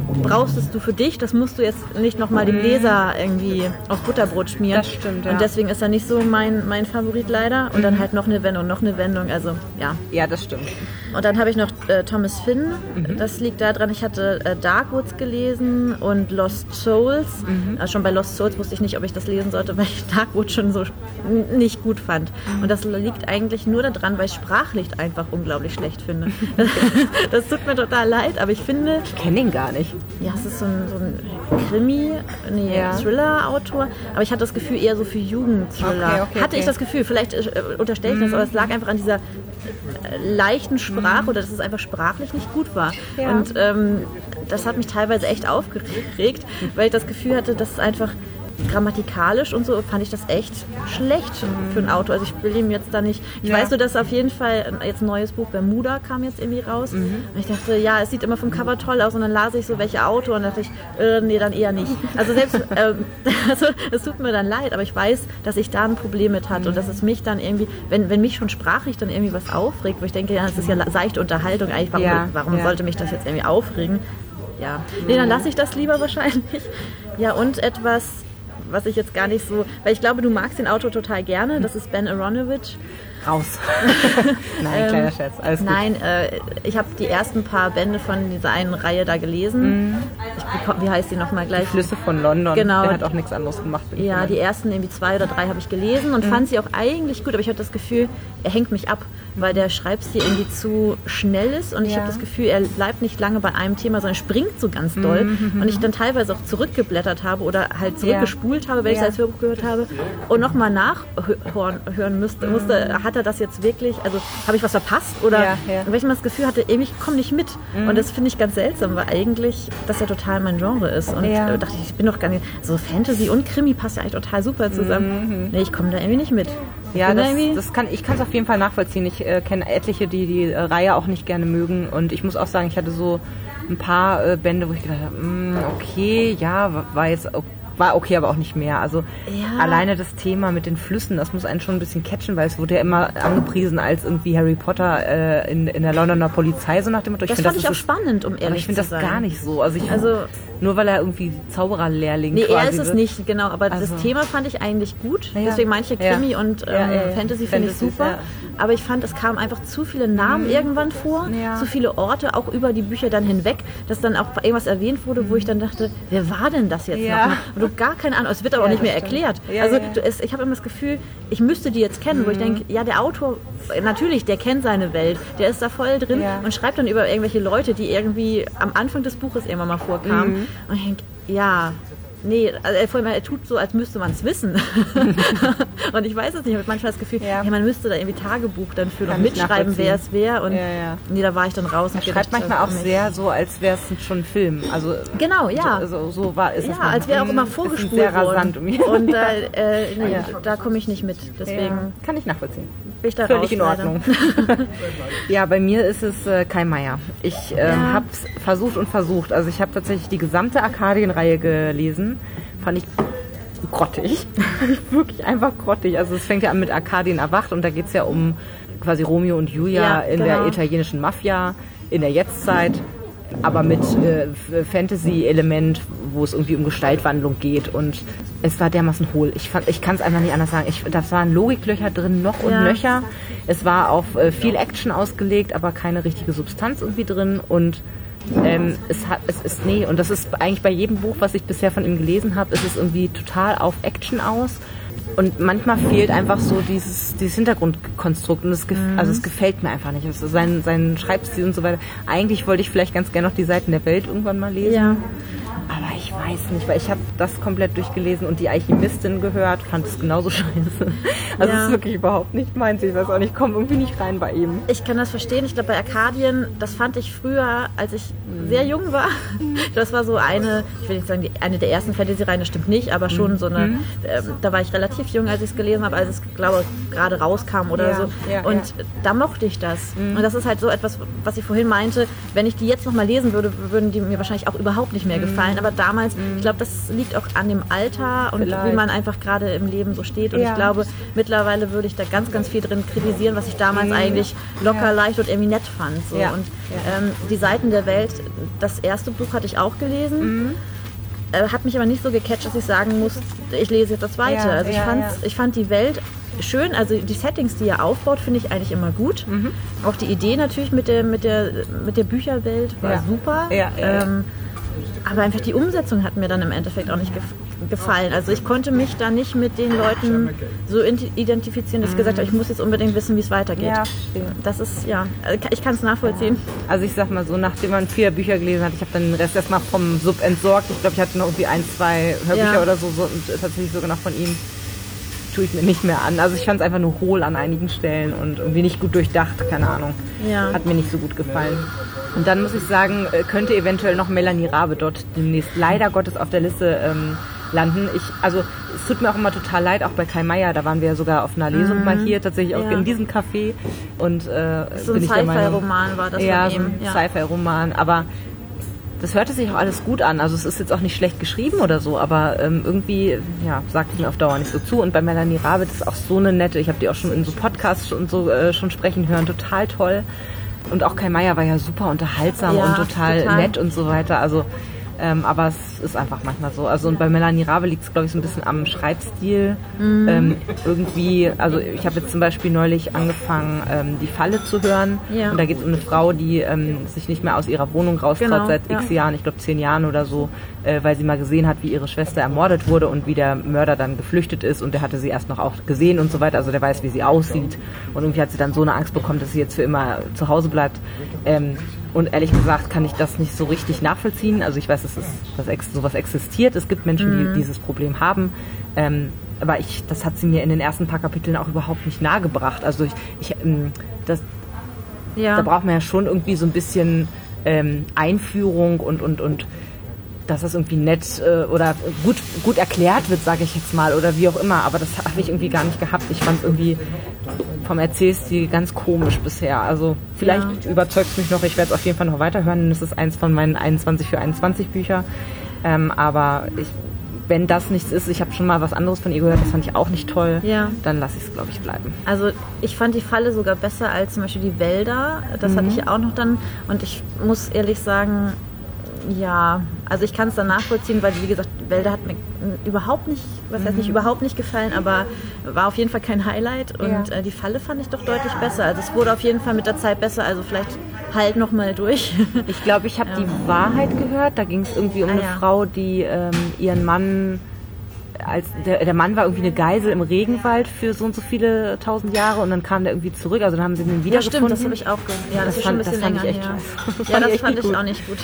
brauchst es du für dich, das musst du jetzt nicht nochmal dem Leser irgendwie aufs Butterbrot schmieren. Das stimmt, ja. Und deswegen ist er nicht so mein, mein Favorit leider. Und dann halt noch eine Wendung, noch eine Wendung, also ja. Ja, das stimmt. Und dann habe ich noch äh, Thomas Finn. Das liegt daran, ich hatte äh, Darkwoods gelesen und Lost Souls. Also schon bei Lost Souls wusste ich nicht, ob ich das lesen sollte, weil ich Darkwood schon so nicht gut fand. Und das liegt eigentlich nur daran, weil ich Sprachlicht einfach unglaublich schlecht finde. das tut mir total leid, aber ich finde, Ich kenne ihn gar nicht. Ja, es ist so ein, so ein Krimi, nee, Ja. Thriller-Autor, aber ich hatte das Gefühl eher so für Jugendthriller. Okay, okay, hatte ich okay. das Gefühl, vielleicht äh, unterstelle ich das, aber es lag einfach an dieser äh, leichten Sprache oder dass es einfach sprachlich nicht gut war. Ja. Und ähm, das hat mich teilweise echt aufgeregt, weil ich das Gefühl hatte, dass es einfach grammatikalisch und so fand ich das echt schlecht für einen Autor. Also ich will ihm jetzt da nicht. Ich Ja. weiß nur, dass auf jeden Fall jetzt ein neues Buch Bermuda kam jetzt irgendwie raus. Und ich dachte, ja, es sieht immer vom Cover toll aus und dann las ich so welche Autor und dachte ich, äh, nee, dann eher nicht. Also selbst, ähm, also es tut mir dann leid, aber ich weiß, dass ich da ein Problem mit hatte und dass es mich dann irgendwie, wenn, wenn mich schon sprachlich dann irgendwie was aufregt, wo ich denke, ja, das ist ja seichte Unterhaltung eigentlich, warum, Ja, warum ja. sollte mich das jetzt irgendwie aufregen? Ja, nee, dann lasse ich das lieber wahrscheinlich. Ja, und etwas, was ich jetzt gar nicht so, weil ich glaube, du magst den Autor total gerne, das ist Ben Aronovich. Raus. Nein, kleiner Scherz. Alles gut. Nein, äh, ich habe die ersten paar Bände von dieser einen Reihe da gelesen. Ich bekomm, wie heißt die nochmal gleich? Flüsse von London. Genau. Der hat auch nichts anderes gemacht. ich Ja, die ersten irgendwie zwei oder drei habe ich gelesen und fand sie auch eigentlich gut, aber ich hatte das Gefühl, er hängt mich ab, weil der Schreibstil irgendwie zu schnell ist und ich Ja. habe das Gefühl, er bleibt nicht lange bei einem Thema, sondern springt so ganz doll und ich dann teilweise auch zurückgeblättert habe oder halt zurückgespult habe, wenn ich Ja. es als Hörbuch gehört habe und nochmal nachhören hören müsste, musste, hat er das jetzt wirklich, also habe ich was verpasst oder Ja, ja. weil ich immer das Gefühl hatte, ich komme nicht mit und das finde ich ganz seltsam, weil eigentlich das ja total mein Genre ist und Ja. äh, dachte ich, ich bin doch gar nicht, so Fantasy und Krimi passt ja eigentlich total super zusammen. Nee, ich komme da irgendwie nicht mit. Ja, das, das kann, ich kann es auf jeden Fall nachvollziehen. Ich äh, kenne etliche, die die äh, Reihe auch nicht gerne mögen. Und ich muss auch sagen, ich hatte so ein paar äh, Bände, wo ich gedacht habe, "Mm, okay, ja, wa- war jetzt o- war okay, aber auch nicht mehr. Also Ja. alleine das Thema mit den Flüssen, das muss einen schon ein bisschen catchen, weil es wurde ja immer angepriesen als irgendwie Harry Potter äh, in, in der Londoner Polizei, so nach dem Motto. das find, fand ich auch spannend, um ehrlich ich finde zu das sein. gar nicht so. Also, ich, Also- nur weil er irgendwie Zaubererlehrling Nee, quasi er ist es wird. nicht, genau. Aber Also- das Thema fand ich eigentlich gut. Ja. Deswegen manche. Krimi und ähm. Fantasy finde ich super. Aber ich fand, es kamen einfach zu viele Namen irgendwann vor, Mhm. Zu viele Orte, auch über die Bücher dann hinweg, dass dann auch irgendwas erwähnt wurde, wo ich dann dachte, wer war denn das jetzt nochmal? Und du gar keine Ahnung, es wird aber auch nicht mehr stimmt. erklärt. Ja, also. Du, es, ich habe immer das Gefühl, ich müsste die jetzt kennen, wo ich denke, ja, der Autor, natürlich, der kennt seine Welt, der ist da voll drin Ja. und schreibt dann über irgendwelche Leute, die irgendwie am Anfang des Buches irgendwann mal vorkamen. Mhm. Und ich denke, ja, nee, also er, vor allem, er tut so, als müsste man es wissen. und ich weiß es nicht, ich habe manchmal das Gefühl, Ja. ja. man müsste da irgendwie Tagebuch dann für noch mitschreiben, wer es wäre. Und Ja, ja. nee, da war ich dann raus. und Er schreibt gedacht, manchmal auch sehr so, als wäre es schon ein Film. Also Genau, ja. So, so war, ist Ja, als wäre auch immer Mm, vorgespult sehr worden. rasant um. Und da, äh, nee, da komme ich nicht mit. Deswegen kann ich nachvollziehen. bin ich da Völlig raus. in. Ordnung. ja, bei mir ist es äh, Kai Meier. Ich Ja. habe es versucht und versucht. Also ich habe tatsächlich die gesamte Arkadien-Reihe gelesen. Fand ich grottig. Wirklich einfach grottig. Also es fängt ja an mit Arkadien erwacht und da geht es ja um quasi Romeo und Julia Ja, in der genau. italienischen Mafia in der Jetztzeit. Aber mit äh, F- Fantasy-Element, wo es irgendwie um Gestaltwandlung geht. Und es war dermaßen hohl. Ich, fand- ich kann es einfach nicht anders sagen. Ich, da waren Logiklöcher drin, noch und Ja. nöcher. Es war auf äh, viel Action ausgelegt, aber keine richtige Substanz irgendwie drin. Und ähm, es, hat, es ist, nee, und das ist eigentlich bei jedem Buch, was ich bisher von ihm gelesen habe, ist es irgendwie total auf Action aus. Und manchmal fehlt einfach so dieses, dieses Hintergrundkonstrukt. Und es, Mhm. also es gefällt mir einfach nicht. Also sein, sein Schreibstil und so weiter. Eigentlich wollte ich vielleicht ganz gerne noch die Seiten der Welt irgendwann mal lesen. Ja. Aber ich weiß nicht, weil ich habe das komplett durchgelesen und die Alchemistin gehört, fand es genauso scheiße. Also Ja. es ist wirklich überhaupt nicht meins. Ich weiß auch nicht, ich komme irgendwie nicht rein bei ihm. Ich kann das verstehen. Ich glaube, bei Arkadien, das fand ich früher, als ich sehr jung war. Das war so eine, ich will nicht sagen, die, eine der ersten Fantasy-Reihen, das stimmt nicht, aber schon so eine, ähm, da war ich relativ jung, als ich es gelesen habe, als es, glaube gerade rauskam oder Ja, so. ja, und da mochte ich das. Und das ist halt so etwas, was ich vorhin meinte, wenn ich die jetzt nochmal lesen würde, würden die mir wahrscheinlich auch überhaupt nicht mehr gefallen. Aber damals damals, ich glaube, das liegt auch an dem Alter und Vielleicht. wie man einfach gerade im Leben so steht. Und Ja. ich glaube, mittlerweile würde ich da ganz, ganz viel drin kritisieren, was ich damals Mhm. eigentlich locker, Ja. leicht und irgendwie nett fand. So. Ja. Und ähm, die Seiten der Welt, das erste Buch hatte ich auch gelesen. Mhm. Äh, hat mich aber nicht so gecatcht, dass ich sagen muss, ich lese jetzt das zweite. Ja, also ich, ja, ja. ich fand die Welt schön, also die Settings, die er aufbaut, finde ich eigentlich immer gut. Mhm. Auch die Idee natürlich mit der, mit der, mit der Bücherwelt war super. Ja. Ähm, aber einfach die Umsetzung hat mir dann im Endeffekt auch nicht gef gefallen. Also ich konnte mich da nicht mit den Leuten so identifizieren, dass ich gesagt habe, ich muss jetzt unbedingt wissen, wie es weitergeht. Ja. Das ist, ja, äh, ich kann es nachvollziehen. Also ich sag mal so, nachdem man vier Bücher gelesen hat, ich habe dann den Rest erstmal vom Sub entsorgt. Ich glaube, ich hatte noch irgendwie ein, zwei Hörbücher Ja. oder so, so tatsächlich sogar noch von ihm. Tue ich mir nicht mehr an. Also ich fand es einfach nur hohl an einigen Stellen und irgendwie nicht gut durchdacht, keine Ahnung. Ja. Hat mir nicht so gut gefallen. Und dann muss ich sagen, äh, könnte eventuell noch Melanie Rabe dort demnächst leider Gottes auf der Liste ähm, landen. Ich, also es tut mir auch immer total leid, auch bei Kai Meier, da waren wir ja sogar auf einer Lesung mal hier, tatsächlich auch Mhm. Ja. in diesem Café. Und äh, So ein Sci-Fi-Roman war das ja, von so ihm. ein Ja. Sci-Fi-Roman. Aber das hörte sich auch alles gut an. Also es ist jetzt auch nicht schlecht geschrieben oder so, aber ähm, irgendwie ja, sagt es mir auf Dauer nicht so zu. Und bei Melanie Rabe, ist auch so eine nette, ich habe die auch schon in so Podcasts und so äh, schon sprechen hören, total toll. Und auch Kai Meier war ja super unterhaltsam Ja, und total, total. nett und so weiter. Also ähm, aber es ist einfach manchmal so. Also und bei Melanie Rabe liegt es, glaube ich, so ein bisschen am Schreibstil. Mhm. Ähm, irgendwie, also ich habe jetzt zum Beispiel neulich angefangen, ähm, die Falle zu hören. Ja. Und da geht es um eine Frau, die ähm, sich nicht mehr aus ihrer Wohnung raustraut Genau, seit ja. x Jahren, ich glaube zehn Jahren oder so, äh, weil sie mal gesehen hat, wie ihre Schwester ermordet wurde und wie der Mörder dann geflüchtet ist und der hatte sie erst noch auch gesehen und so weiter. Also der weiß, wie sie aussieht. Und irgendwie hat sie dann so eine Angst bekommen, dass sie jetzt für immer zu Hause bleibt. Und ehrlich gesagt kann ich das nicht so richtig nachvollziehen. Also ich weiß, dass, es, dass ex sowas existiert. Es gibt Menschen, Mhm. die dieses Problem haben. Ähm, aber ich, das hat sie mir in den ersten paar Kapiteln auch überhaupt nicht nahegebracht. Also ich, ich ähm, das, Ja. da braucht man ja schon irgendwie so ein bisschen ähm, Einführung und, und, und dass das irgendwie nett äh, oder gut, gut erklärt wird, sage ich jetzt mal, oder wie auch immer. Aber das habe ich irgendwie gar nicht gehabt. Ich fand irgendwie vom Erzählstil ganz komisch bisher. Also vielleicht überzeugt es mich noch. Ich werde es auf jeden Fall noch weiterhören. Das ist eins von meinen 21 für 21 Bücher. Ähm, aber ich, wenn das nichts ist, ich habe schon mal was anderes von ihr gehört, das fand ich auch nicht toll, Ja. dann lasse ich es, glaube ich, bleiben. Also ich fand die Falle sogar besser als zum Beispiel die Wälder. Das hatte ich ja auch noch dann. Und ich muss ehrlich sagen, ja, also ich kann es dann nachvollziehen, weil wie gesagt, Wälder hat mir überhaupt nicht, was heißt nicht überhaupt nicht gefallen, aber war auf jeden Fall kein Highlight. Und Ja. äh, die Falle fand ich doch deutlich besser. Also es wurde auf jeden Fall mit der Zeit besser. Also vielleicht halt noch mal durch. Ich glaube, ich habe die Wahrheit gehört. Da ging es irgendwie um Ah, eine ja. Frau, die ähm, ihren Mann als der, der Mann war irgendwie eine Geisel im Regenwald für so und so viele tausend Jahre und dann kam der irgendwie zurück. Also dann haben sie den ja, wiedergefunden. stimmt, das habe ich auch gehört. Ja, das, Das fand- das bisschen fand ich echt her. scheiße. Ja, das fand ich auch nicht gut.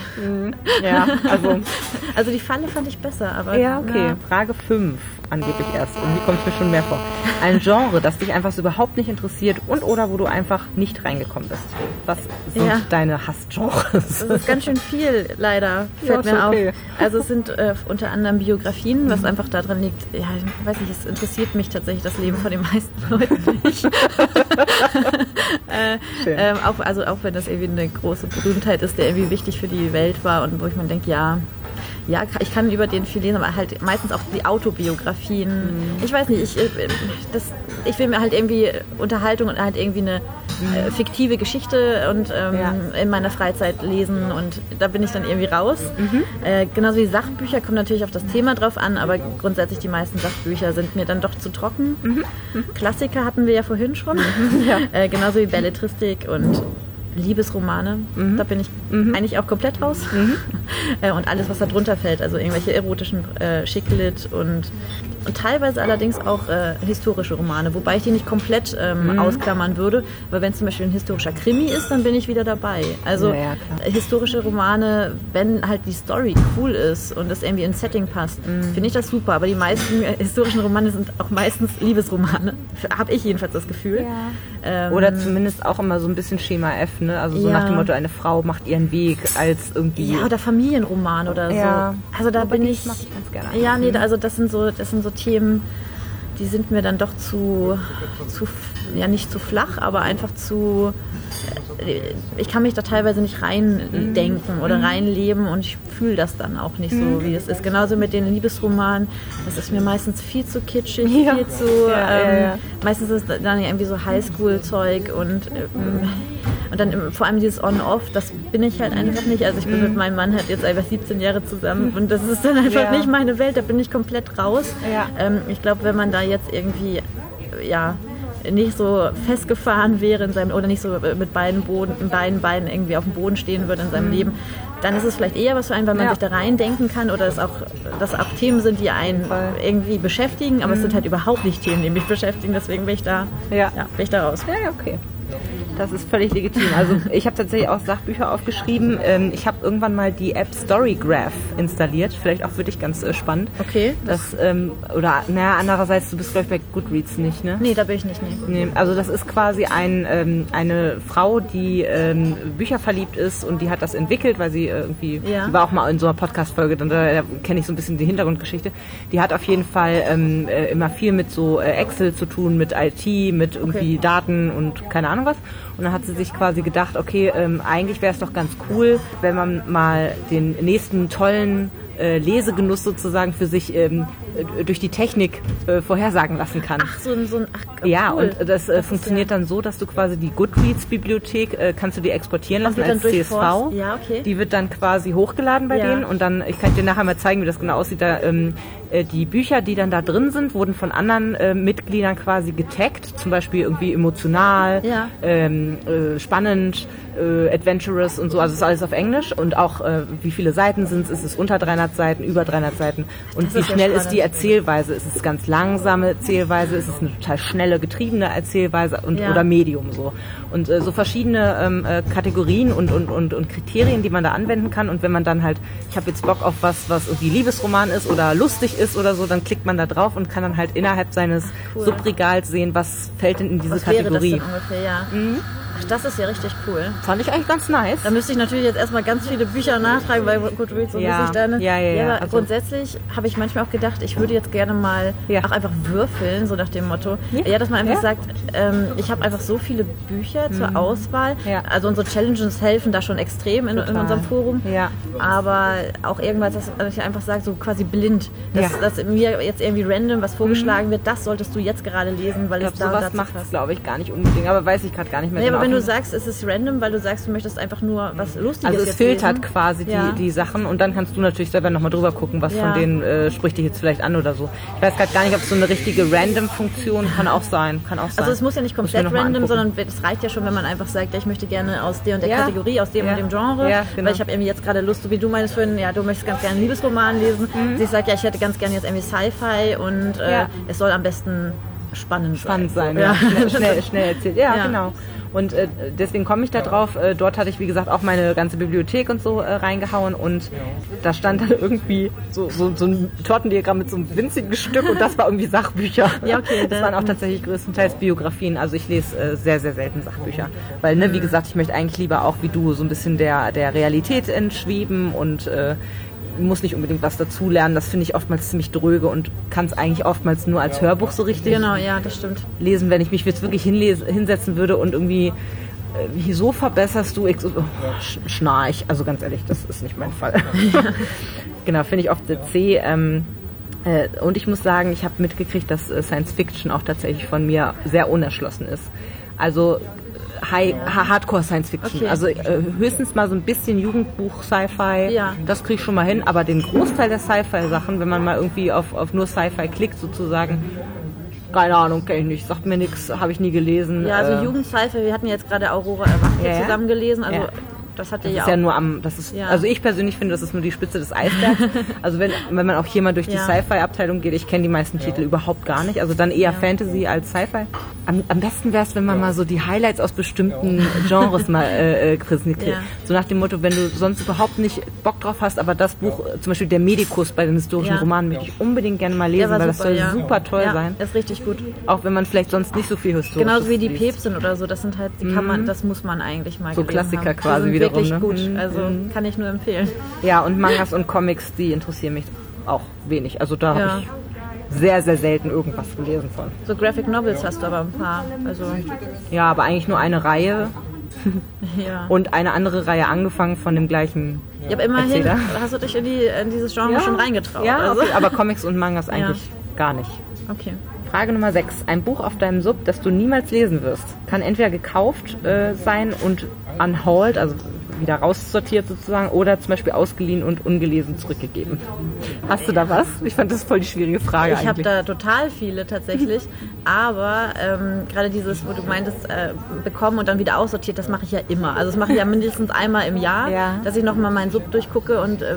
Ja, also Also die Falle fand ich besser, aber ja, okay. na, Frage 5 angeblich erst. Irgendwie kommt mir schon mehr vor. Ein Genre, das dich einfach so überhaupt nicht interessiert und oder wo du einfach nicht reingekommen bist. Was sind Ja. deine Hassgenres? Das ist ganz schön viel, leider, fällt ist mir okay. auf. Also es sind äh, unter anderem Biografien, was einfach daran liegt, ja, ich weiß nicht, es interessiert mich tatsächlich das Leben von den meisten Leuten nicht. äh, ähm, auch, also auch wenn das irgendwie eine große Berühmtheit ist, der irgendwie wichtig für die Welt war und wo ich mir denke, ja, ja, ich kann über den viel lesen, aber halt meistens auch die Autobiografien. Mhm. Ich weiß nicht, ich, äh, das, ich will mir halt irgendwie Unterhaltung und halt irgendwie eine äh, fiktive Geschichte und ähm, Mhm. Ja. in meiner Freizeit lesen und da bin ich dann irgendwie raus. Mhm. Äh, genauso wie Sachbücher kommt natürlich auf das Thema drauf an, aber grundsätzlich die meisten Sachbücher sind mir dann doch zu trocken. Mhm. Klassiker hatten wir ja vorhin schon, äh, genauso wie Belletristik und Liebesromane. Mhm. Da bin ich eigentlich auch komplett raus. äh, und alles, was da drunter fällt, also irgendwelche erotischen äh, Schicklit und, und teilweise allerdings auch äh, historische Romane, wobei ich die nicht komplett ähm, Mhm. ausklammern würde, weil wenn zum Beispiel ein historischer Krimi ist, dann bin ich wieder dabei. Also Ja, ja, äh, historische Romane, wenn halt die Story cool ist und es irgendwie ins Setting passt, Mhm. finde ich das super. Aber die meisten äh, historischen Romane sind auch meistens Liebesromane. Habe ich jedenfalls das Gefühl. Ähm, Oder zumindest auch immer so ein bisschen Schema F, ne? Also so Ja. nach dem Motto, eine Frau macht ihren Weg als irgendwie. Ja, oder Familienroman oder Ja. so. Also da Wobei bin ich. mag ich ganz gerne. Ja, nee, also das sind so, das sind so Themen, die sind mir dann doch zu, zu ja nicht zu flach, aber einfach zu ich kann mich da teilweise nicht reindenken oder reinleben und ich fühle das dann auch nicht so, wie es ist. Genauso mit den Liebesromanen, das ist mir meistens viel zu kitschig, Ja. viel zu, Ja, ähm, ja, meistens ist es dann irgendwie so Highschool-Zeug und ähm, und dann vor allem dieses On-Off, das bin ich halt einfach nicht. Also ich bin mit meinem Mann halt jetzt einfach 17 Jahre zusammen und das ist dann einfach Ja. nicht meine Welt, da bin ich komplett raus. Ja. Ähm, ich glaube, wenn man da jetzt irgendwie, ja, nicht so festgefahren wäre in seinem oder nicht so mit beiden, Boden, beiden Beinen irgendwie auf dem Boden stehen würde in seinem Leben, dann ist es vielleicht eher was für einen, weil man Mhm. Ja. sich da reindenken kann oder es auch, dass auch Themen sind, die einen. Mhm. irgendwie beschäftigen, aber es sind halt überhaupt nicht Themen, die mich beschäftigen, deswegen bin ich da, Ja. bin ich da raus. Ja, ja, okay. Das ist völlig legitim. Also ich habe tatsächlich auch Sachbücher aufgeschrieben. Ähm, Ich habe irgendwann mal die App Storygraph installiert. Vielleicht auch für dich ganz äh, spannend. Okay. Das, ähm, oder, naja, andererseits, du bist, glaube ich, bei Goodreads nicht, ne? Nee, da bin ich nicht, nee. Nee, also das ist quasi ein, ähm, eine Frau, die ähm, Bücher verliebt ist und die hat das entwickelt, weil sie äh, irgendwie, Ja. die war auch mal in so einer Podcast-Folge, dann da, da kenne ich so ein bisschen die Hintergrundgeschichte. Die hat auf jeden Fall ähm, äh, immer viel mit so äh, Excel zu tun, mit IT, mit irgendwie Okay. Daten und keine Ahnung was. Und dann hat sie sich quasi gedacht, okay, ähm, eigentlich wäre es doch ganz cool, wenn man mal den nächsten tollen äh, Lesegenuss sozusagen für sich ähm, äh, durch die Technik äh, vorhersagen lassen kann. Ach, so ein, so ein ach, Ja, cool. und das, äh, ist funktioniert dann so, dass du quasi die Goodreads-Bibliothek äh, kannst du dir exportieren lassen als CSV. ja, okay. Die wird dann quasi hochgeladen bei Ja. denen und dann, ich kann dir nachher mal zeigen, wie das genau aussieht. Da, ähm, äh, die Bücher, die dann da drin sind, wurden von anderen äh, Mitgliedern quasi getaggt, zum Beispiel irgendwie emotional, Ja. ähm, äh, spannend, äh, adventurous und so. Also es ist alles auf Englisch und auch äh, wie viele Seiten sind es? Ist es unter 300 Seiten, über 300 Seiten? Und wie ja schnell ist die. Erzählweise? Ist es ganz langsame Erzählweise? Ist es eine total schnelle, getriebene Erzählweise und Ja. oder Medium so? Und äh, so verschiedene ähm, äh, Kategorien und, und, und, und Kriterien, die man da anwenden kann. Und wenn man dann halt, ich habe jetzt Bock auf was, was irgendwie Liebesroman ist oder lustig ist oder so, dann klickt man da drauf und kann dann halt innerhalb seines Cool. Subregals sehen, was fällt denn in diese Was wäre das Kategorie. denn ungefähr, ja. Ach, das ist ja richtig cool. Fand ich eigentlich ganz nice. Da müsste ich natürlich jetzt erstmal ganz viele Bücher nachtragen bei Goodreads und Ja, bis ich dann. ja, ja, ja. aber Also- grundsätzlich habe ich manchmal auch gedacht, ich würde jetzt gerne mal Ja. auch einfach würfeln, so nach dem Motto. Ja. Ja, dass man einfach Ja. Mhm. sagt, ähm, ich habe einfach so viele Bücher zur Auswahl. Ja. Also unsere Challenges helfen da schon extrem in, in unserem Forum. Ja. Aber auch irgendwas, dass ich einfach sage, so quasi blind. Dass, Ja. dass mir jetzt irgendwie random was vorgeschlagen wird, das solltest du jetzt gerade lesen, weil Ich es glaube, da sowas macht glaube ich, gar nicht unbedingt, aber weiß ich gerade gar nicht mehr Nee, genau. Wenn du sagst, es ist random, weil du sagst, du möchtest einfach nur was Lustiges also es filtert lesen. quasi die, Ja. die Sachen und dann kannst du natürlich selber nochmal drüber gucken, was Ja. von denen äh, spricht dich jetzt vielleicht an oder so. Ich weiß gerade gar nicht, ob es so eine richtige Random-Funktion kann auch sein. Kann auch sein. Also es muss ja nicht komplett random, angucken. sondern es reicht ja schon, wenn man einfach sagt, ja, ich möchte gerne aus der und der Ja. Kategorie, aus dem Ja. und dem Genre, Ja, genau. weil ich habe irgendwie jetzt gerade Lust, so wie du meinst vorhin, ja, du möchtest ganz gerne einen Liebesroman lesen. Sie sagt, ja, ich hätte ganz gerne jetzt irgendwie Sci-Fi und äh, Mhm. Ja. es soll am besten spannend, spannend sein, So, ja. Schnell, schnell, schnell erzählt. Ja, Ja. genau. Und äh, deswegen komme ich da drauf. Äh, dort hatte ich, wie gesagt, auch meine ganze Bibliothek und so äh, reingehauen und da stand dann irgendwie so, so, so ein Tortendiagramm mit so einem winzigen Stück und das war irgendwie Sachbücher. Ja, okay, Das waren auch tatsächlich größtenteils Biografien. Also ich lese äh, sehr, sehr selten Sachbücher. Weil, ne, wie gesagt, ich möchte eigentlich lieber auch wie du so ein bisschen der, der Realität entschweben und äh, muss nicht unbedingt was dazulernen. Das finde ich oftmals ziemlich dröge und kann es eigentlich oftmals nur als Hörbuch so richtig Genau, ja, das stimmt. lesen, wenn ich mich jetzt wirklich hinlese, hinsetzen würde und irgendwie, äh, wieso verbesserst du X? Oh, sch- schnarch. Also ganz ehrlich, das ist nicht mein Fall. genau, finde ich oft C. Ähm, äh, und ich muss sagen, ich habe mitgekriegt, dass äh, Science Fiction auch tatsächlich von mir sehr unerschlossen ist. Also High, ha- Hardcore Science Fiction. Okay. Also äh, höchstens mal so ein bisschen Jugendbuch, Sci-Fi. Ja. Das kriege ich schon mal hin. Aber den Großteil der Sci-Fi-Sachen, wenn man mal irgendwie auf, auf nur Sci-Fi klickt sozusagen, keine Ahnung, kenne ich nicht. Sagt mir nichts, habe ich nie gelesen. Ja, also Äh, Jugendseife, wir hatten jetzt gerade Aurora Erwacht Ja, ja. zusammen gelesen, also Ja. Das hat Das ja ist auch. ja nur am, das ist, Ja. also ich persönlich finde, das ist nur die Spitze des Eisbergs. also wenn, wenn man auch hier mal durch die Ja. Sci-Fi-Abteilung geht, ich kenne die meisten Titel überhaupt gar nicht. Also dann eher Fantasy als Sci-Fi. Am, am besten wäre es, wenn man mal so die Highlights aus bestimmten Genres mal äh, äh, präsentiert. Ja. So nach dem Motto, wenn du sonst überhaupt nicht Bock drauf hast, aber das Buch, äh, zum Beispiel der Medikus bei den historischen Ja. Romanen, möchte ich unbedingt gerne mal lesen, weil super, das soll ja. super toll ja, sein. ist richtig gut. Auch wenn man vielleicht sonst nicht so viel historisches Genauso wie die. Päpstin oder so, das sind halt, die kann man, das muss man eigentlich mal Mhm. So Klassiker haben. quasi wiederum, wirklich ne? gut, Mhm. also kann ich nur empfehlen. Ja, und Mangas und Comics, die interessieren mich auch wenig. Also da Ja. habe ich sehr, sehr selten irgendwas gelesen von. So Graphic Novels hast du aber ein paar. Also, Ja, aber eigentlich nur eine Reihe ja. und eine andere Reihe angefangen von dem gleichen Ja, aber immerhin Erzähler. hast du dich in, die, in dieses Genre schon reingetraut. Ja, also. okay, aber Comics und Mangas eigentlich gar nicht. okay. Frage Nummer 6. Ein Buch auf deinem Sub, das du niemals lesen wirst, kann entweder gekauft äh, sein und unhauled, also wieder raussortiert sozusagen, oder zum Beispiel ausgeliehen und ungelesen zurückgegeben. Hast du da was? Ich fand das voll die schwierige Frage Ich habe da total viele tatsächlich, aber ähm, gerade dieses, wo du meintest, äh, bekommen und dann wieder aussortiert, das mache ich ja immer. Also das mache ich ja mindestens einmal im Jahr, Ja. dass ich nochmal meinen Sub durchgucke und äh,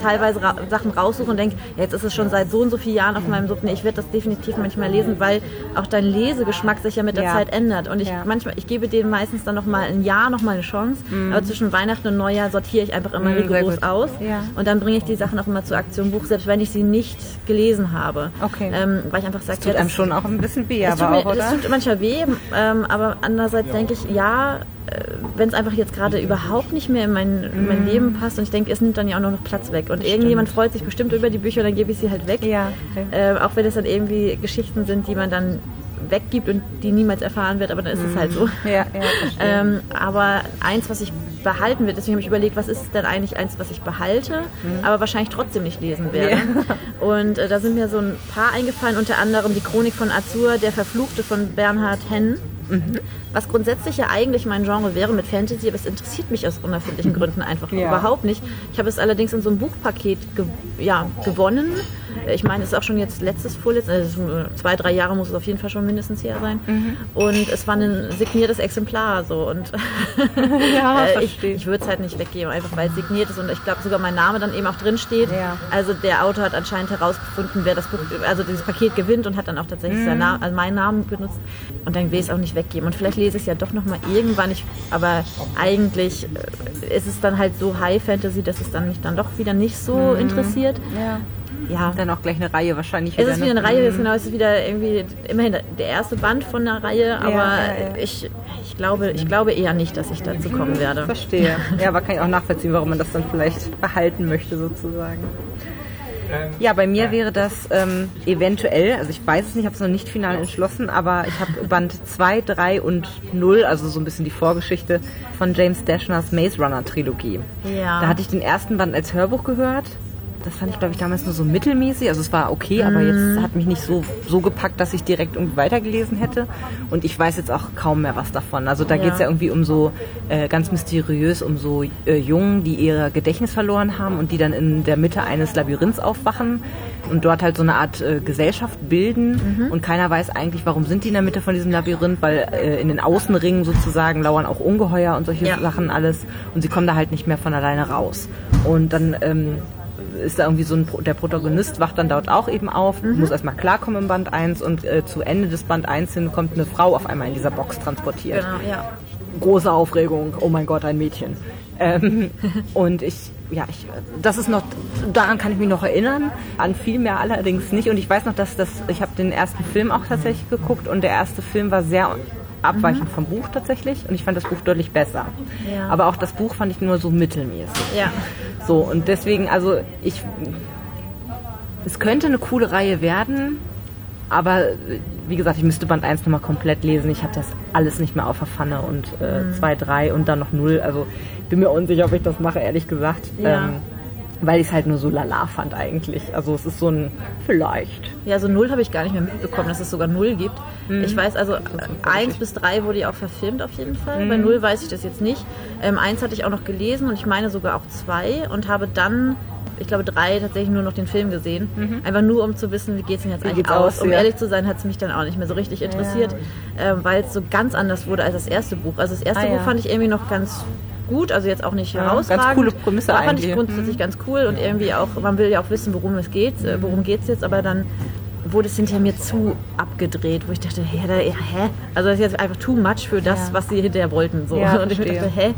teilweise ra Sachen raussuche und denke, ja, jetzt ist es schon seit so und so vielen Jahren auf meinem Sub. Nee, ich werde das definitiv manchmal lesen, weil auch dein Lesegeschmack sich ja mit der Ja. Zeit ändert. Und ich Ja. manchmal, ich gebe denen meistens dann nochmal ein Jahr nochmal eine Chance, aber zwischen Weihnachten und Neujahr sortiere ich einfach immer Mhm, rigoros aus. Ja. Und dann bringe ich die Sachen auch immer zur Aktion Buch, selbst wenn ich sie nicht gelesen habe. Okay. Ähm, weil ich einfach sage, Tut einem schon auch ein bisschen weh, aber mir, auch, oder? es tut manchmal weh, ähm, aber andererseits denke ich, ja, wenn es einfach jetzt gerade überhaupt nicht mehr in mein, in Mhm. mein Leben passt und ich denke, es nimmt dann ja auch noch Platz weg. Und irgendjemand freut sich bestimmt über die Bücher, dann gebe ich sie halt weg. Ja, okay. Ähm, auch wenn es dann irgendwie Geschichten sind, die man dann weggibt und die niemals erfahren wird, aber dann ist es halt so. Ja, ja, verstehe. Ähm, aber eins, was ich behalten wird, deswegen habe ich überlegt, was ist denn eigentlich eins, was ich behalte, aber wahrscheinlich trotzdem nicht lesen werde. Und äh, da sind mir so ein paar eingefallen, unter anderem die Chronik von Azur, der Verfluchte von Bernhard Henn. Was grundsätzlich ja eigentlich mein Genre wäre mit Fantasy, aber es interessiert mich aus unerfindlichen Gründen einfach Ja. überhaupt nicht. Ich habe es allerdings in so einem Buchpaket ge ja, gewonnen. Ich meine, es ist auch schon jetzt letztes, vorletztes, also zwei, drei Jahre muss es auf jeden Fall schon mindestens her sein. Und es war ein signiertes Exemplar so und Ja, äh, ich, ich würde es halt nicht weggeben, einfach weil es signiert ist und ich glaube sogar mein Name dann eben auch drin steht. Ja. Also der Autor hat anscheinend herausgefunden, wer das Buch, also dieses Paket gewinnt und hat dann auch tatsächlich Mhm. seinen Namen, also meinen Namen benutzt und dann will ich es auch nicht weggeben. Und vielleicht lese es ja doch nochmal irgendwann, ich, aber eigentlich äh, ist es dann halt so High Fantasy, dass es dann mich dann doch wieder nicht so interessiert. ja. Ja. Dann auch gleich eine Reihe wahrscheinlich Es ist ne? wieder eine Reihe, jetzt genau, es ist wieder irgendwie immerhin der erste Band von der Reihe, aber ja, ja. Ich, ich, glaube, ich glaube eher nicht, dass ich dazu kommen werde. Verstehe. Ja, aber kann ich auch nachvollziehen, warum man das dann vielleicht behalten möchte, sozusagen. Ja, bei mir wäre das ähm, eventuell, also ich weiß es nicht, ich habe es noch nicht final entschlossen, aber ich habe Band 2, 3 und 0, also so ein bisschen die Vorgeschichte von James Dashners Maze Runner Trilogie. Ja. Da hatte ich den ersten Band als Hörbuch gehört. Das fand ich, glaube ich, damals nur so mittelmäßig. Also es war okay, aber Mhm. jetzt hat mich nicht so, so gepackt, dass ich direkt irgendwie weitergelesen hätte. Und ich weiß jetzt auch kaum mehr was davon. Also da Ja. geht's ja irgendwie um so äh, ganz mysteriös, um so äh, Jungen, die ihr Gedächtnis verloren haben und die dann in der Mitte eines Labyrinths aufwachen und dort halt so eine Art äh, Gesellschaft bilden. Und keiner weiß eigentlich, warum sind die in der Mitte von diesem Labyrinth, weil äh, in den Außenringen sozusagen lauern auch Ungeheuer und solche Ja. Sachen alles. Und sie kommen da halt nicht mehr von alleine raus. Und dann ähm, ist da irgendwie so ein, der Protagonist wacht dann dort auch eben auf, Mhm. muss erstmal klarkommen im Band 1 und äh, zu Ende des Band 1 hin kommt eine Frau auf einmal in dieser Box transportiert. Genau, ja. Große Aufregung, oh mein Gott, ein Mädchen. Ähm, und ich, ja, ich, das ist noch, daran kann ich mich noch erinnern, an viel mehr allerdings nicht. Und ich weiß noch, dass das, ich habe den ersten Film auch tatsächlich geguckt und der erste Film war sehr abweichend vom Buch tatsächlich und ich fand das Buch deutlich besser. Ja. Aber auch das Buch fand ich nur so mittelmäßig. Ja. So, und deswegen, also ich. Es könnte eine coole Reihe werden, aber wie gesagt, ich müsste Band 1 nochmal komplett lesen. Ich habe das alles nicht mehr auf der Pfanne und Mhm. 2, 3 und dann noch 0. Also bin mir unsicher, ob ich das mache, ehrlich gesagt. Ja. Ähm, weil ich es halt nur so lala fand eigentlich. Also es ist so ein vielleicht. Ja, so null habe ich gar nicht mehr mitbekommen, dass es sogar null gibt. Mhm. Ich weiß also, eins bis drei wurde ja auch verfilmt auf jeden Fall. Mhm. Bei null weiß ich das jetzt nicht. Ähm, eins hatte ich auch noch gelesen und ich meine sogar auch zwei und habe dann, ich glaube drei, tatsächlich nur noch den Film gesehen. Einfach nur, um zu wissen, wie geht es denn jetzt eigentlich Mhm. geht's aus. aus, Um ja. ehrlich zu sein, hat es mich dann auch nicht mehr so richtig interessiert, ähm, weil es so ganz anders wurde als das erste Buch. Also das erste Ah, ja. Buch fand ich irgendwie noch ganz gut, also jetzt auch nicht Ja, herausragend. ganz coole Prämisse Aber fand ich eigentlich. grundsätzlich ganz cool und irgendwie auch, man will ja auch wissen, worum es geht, äh, worum geht es jetzt, aber dann wurde es hinterher mir zu abgedreht, wo ich dachte, hä, da, ja, hä? Also das ist jetzt einfach too much für das, Ja. was sie hinterher wollten. So. Ja, und ich verstehe. dachte, hä?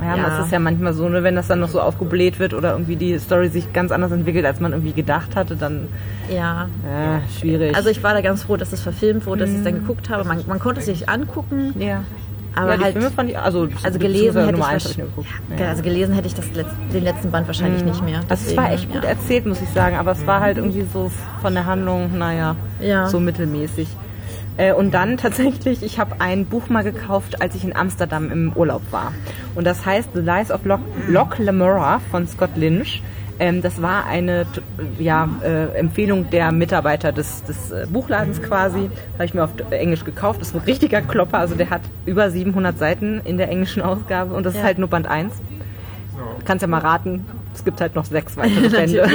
Ja, Ja. das ist ja manchmal so, ne, wenn das dann noch so aufgebläht wird oder irgendwie die Story sich ganz anders entwickelt, als man irgendwie gedacht hatte, dann Ja. ja, schwierig. Also ich war da ganz froh, dass es verfilmt wurde, dass ich es dann geguckt habe. Man, man konnte es sich angucken, ja. Aber ja, die halt, Filme fand ich, also, also gelesen hätte ich, eins ja, also gelesen hätte ich das letz den letzten Band wahrscheinlich nicht mehr. Also es war echt gut ja. erzählt, muss ich sagen, aber es war halt irgendwie so von der Handlung, naja, Ja. so mittelmäßig. Äh, Und dann tatsächlich, ich habe ein Buch mal gekauft, als ich in Amsterdam im Urlaub war. Und das heißt The Lies of Loch, Loch Lamora von Scott Lynch. Ähm, das war eine ja, äh, Empfehlung der Mitarbeiter des, des äh, Buchladens quasi. Habe ich mir auf Englisch gekauft. Das ist ein richtiger Klopper. Also der hat über 700 Seiten in der englischen Ausgabe und das ist Ja. halt nur Band 1. Kannst ja mal raten, es gibt halt noch sechs weitere Bände.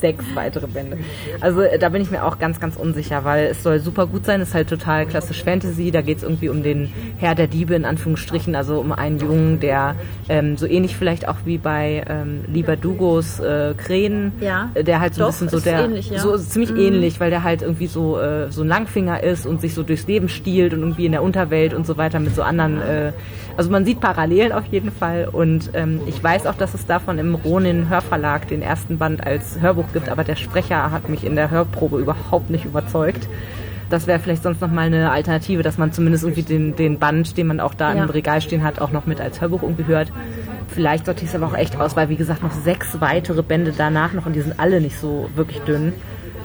Sechs weitere Bände. Also äh, da bin ich mir auch ganz, ganz unsicher, weil es soll super gut sein. Es ist halt total klassisch Fantasy. Da geht es irgendwie um den Herr der Diebe in Anführungsstrichen, also um einen Jungen, der ähm, so ähnlich vielleicht auch wie bei ähm, Lieber Dugos äh, Krähen, Ja. äh, der halt so Doch, ein bisschen so der ähnlich, ja. so ziemlich ähnlich, weil der halt irgendwie so äh, so ein Langfinger ist und sich so durchs Leben stiehlt und irgendwie in der Unterwelt und so weiter mit so anderen. Äh, also man sieht Parallelen auf jeden Fall und ähm, ich weiß auch, dass es davon im Ronin Hörverlag den ersten Band als Hörbuch gibt, aber der Sprecher hat mich in der Hörprobe überhaupt nicht überzeugt. Das wäre vielleicht sonst noch mal eine Alternative, dass man zumindest irgendwie den, den Band, den man auch da Ja. im Regal stehen hat, auch noch mit als Hörbuch irgendwie hört. Vielleicht sortiere ich es aber auch echt aus, weil wie gesagt noch sechs weitere Bände danach noch und die sind alle nicht so wirklich dünn.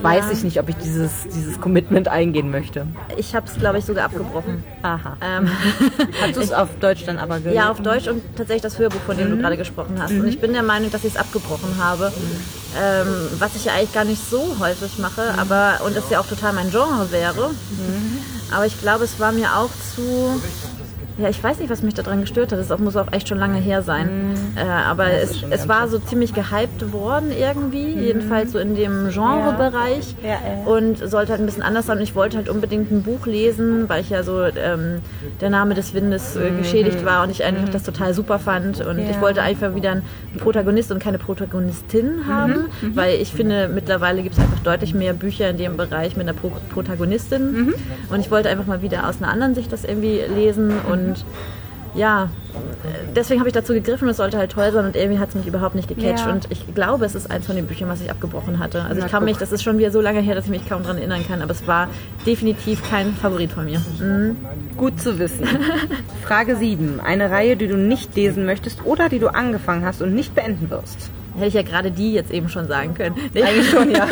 Weiß ich nicht, ob ich dieses, dieses Commitment eingehen möchte. Ich habe es, glaube ich, sogar abgebrochen. Aha. Ähm, Hast du es auf Deutsch dann aber gelesen? ja, auf Deutsch und tatsächlich das Hörbuch, von dem du gerade gesprochen hast. Und ich bin der Meinung, dass ich es abgebrochen habe. Ähm, was ich ja eigentlich gar nicht so häufig mache, aber und das ja auch total mein Genre wäre. Aber ich glaube, es war mir auch zu. Ja, ich weiß nicht, was mich daran gestört hat. Das muss auch echt schon lange her sein. Äh, aber es, schon es ganz war so ziemlich gehypt worden irgendwie. Jedenfalls so in dem Genrebereich. Ja, ja. Und sollte halt ein bisschen anders sein. Und ich wollte halt unbedingt ein Buch lesen, weil ich ja so ähm, der Name des Windes äh, geschädigt war und ich eigentlich das total super fand. Und Ja. ich wollte einfach wieder einen Protagonist und keine Protagonistin haben, weil ich finde, mittlerweile gibt es einfach deutlich mehr Bücher in dem Bereich mit einer Pro Protagonistin. Und ich wollte einfach mal wieder aus einer anderen Sicht das irgendwie lesen und ja, deswegen habe ich dazu gegriffen, es sollte halt toll sein und irgendwie hat es mich überhaupt nicht gecatcht. Ja. Und ich glaube, es ist eins von den Büchern, was ich abgebrochen hatte. Also Na, ich kann guck. mich, das ist schon wieder so lange her, dass ich mich kaum daran erinnern kann, aber es war definitiv kein Favorit von mir. Mhm. Gut zu wissen. Frage 7. Eine Reihe, die du nicht lesen möchtest oder die du angefangen hast und nicht beenden wirst. Hätte ich ja gerade die jetzt eben schon sagen können. Nee. Eigentlich schon, ja.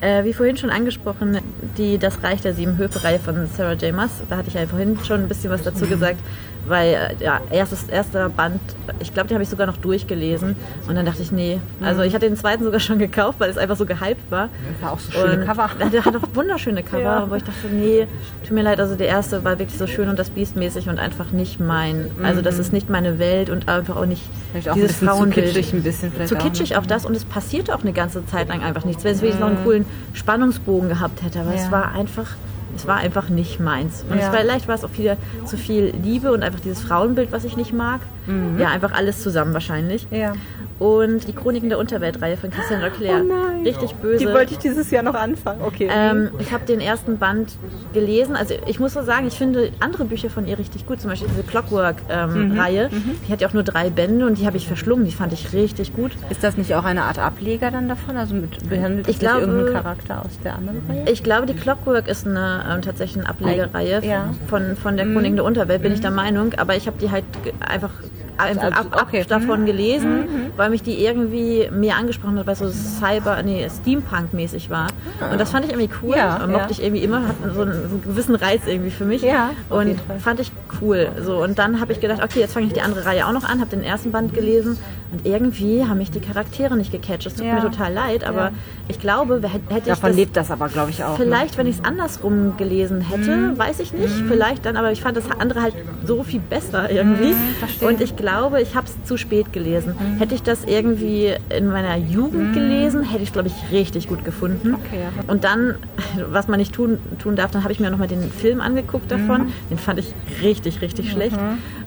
äh, wie vorhin schon angesprochen, die Das Reich der Sieben Höfe-Reihe von Sarah J. Maas. Da hatte ich ja vorhin schon ein bisschen was dazu gesagt, weil äh, ja, erstes, erster Band, ich glaube, den habe ich sogar noch durchgelesen. Und dann dachte ich, nee. Also ich hatte den zweiten sogar schon gekauft, weil es einfach so gehypt war. War auch so schöne Und Cover. Der hat auch wunderschöne Cover, Ja. wo ich dachte, nee, tut mir leid, also der erste war wirklich so schön und das Biestmäßig und einfach nicht mein. Also das ist nicht meine Welt und einfach auch nicht Mhm. Vielleicht auch ein dieses zu Frauenbild. kitschig ein bisschen. Vielleicht Zu auch, kitschig auch das und es passiert auch eine ganze Zeit lang einfach nichts. Wenn es wenigstens noch einen coolen Spannungsbogen gehabt hätte, aber es Ja. war einfach, es war einfach nicht meins. Und Ja. es war, vielleicht war es auch wieder zu viel Liebe und einfach dieses Frauenbild, was ich nicht mag. Ja, einfach alles zusammen wahrscheinlich. Ja. Und die Chroniken der Unterweltreihe von Cassandra Clare. Oh nein. Richtig böse. Die wollte ich dieses Jahr noch anfangen. Okay. Ähm, ich habe den ersten Band gelesen. Also ich muss so sagen, ich finde andere Bücher von ihr richtig gut. Zum Beispiel diese Clockwork-Reihe. Die hat ja auch nur drei Bände und die habe ich verschlungen. Die fand ich richtig gut. ist das nicht auch eine Art Ableger dann davon? Also mit, behandelt Ich glaube- irgendeinen Charakter aus der anderen Reihe? Ich glaube, die Clockwork ist eine ähm, tatsächlich eine Ablegereihe Ja. von, von der Chroniken der Unterwelt, bin ich der Meinung. Aber ich habe die halt einfach, einfach Also, ab, ab okay. davon gelesen, weil mich die irgendwie mehr angesprochen hat, weil so Cyber, nee, Steampunk-mäßig war. Und das fand ich irgendwie cool. Ja, und mochte ja. ich irgendwie immer, hat so einen, so einen gewissen Reiz irgendwie für mich. Ja, und fand ich cool. So, und dann habe ich gedacht, okay, jetzt fange ich die andere Reihe auch noch an, habe den ersten Band gelesen und irgendwie haben mich die Charaktere nicht gecatcht. Es tut Ja. mir total leid, aber Ja. ich glaube, hätte ich Davon das lebt das aber, glaube ich, auch. ne? Vielleicht, wenn ich es andersrum gelesen hätte, weiß ich nicht. Vielleicht dann, aber ich fand das andere halt so viel besser irgendwie. verstehe. Und ich glaube, ich habe es zu spät gelesen. Hätte ich das irgendwie in meiner Jugend gelesen, hätte ich es, glaube ich, richtig gut gefunden. Okay, ja. Und dann, was man nicht tun, tun darf, dann habe ich mir nochmal den Film angeguckt davon. Den fand ich richtig, richtig schlecht.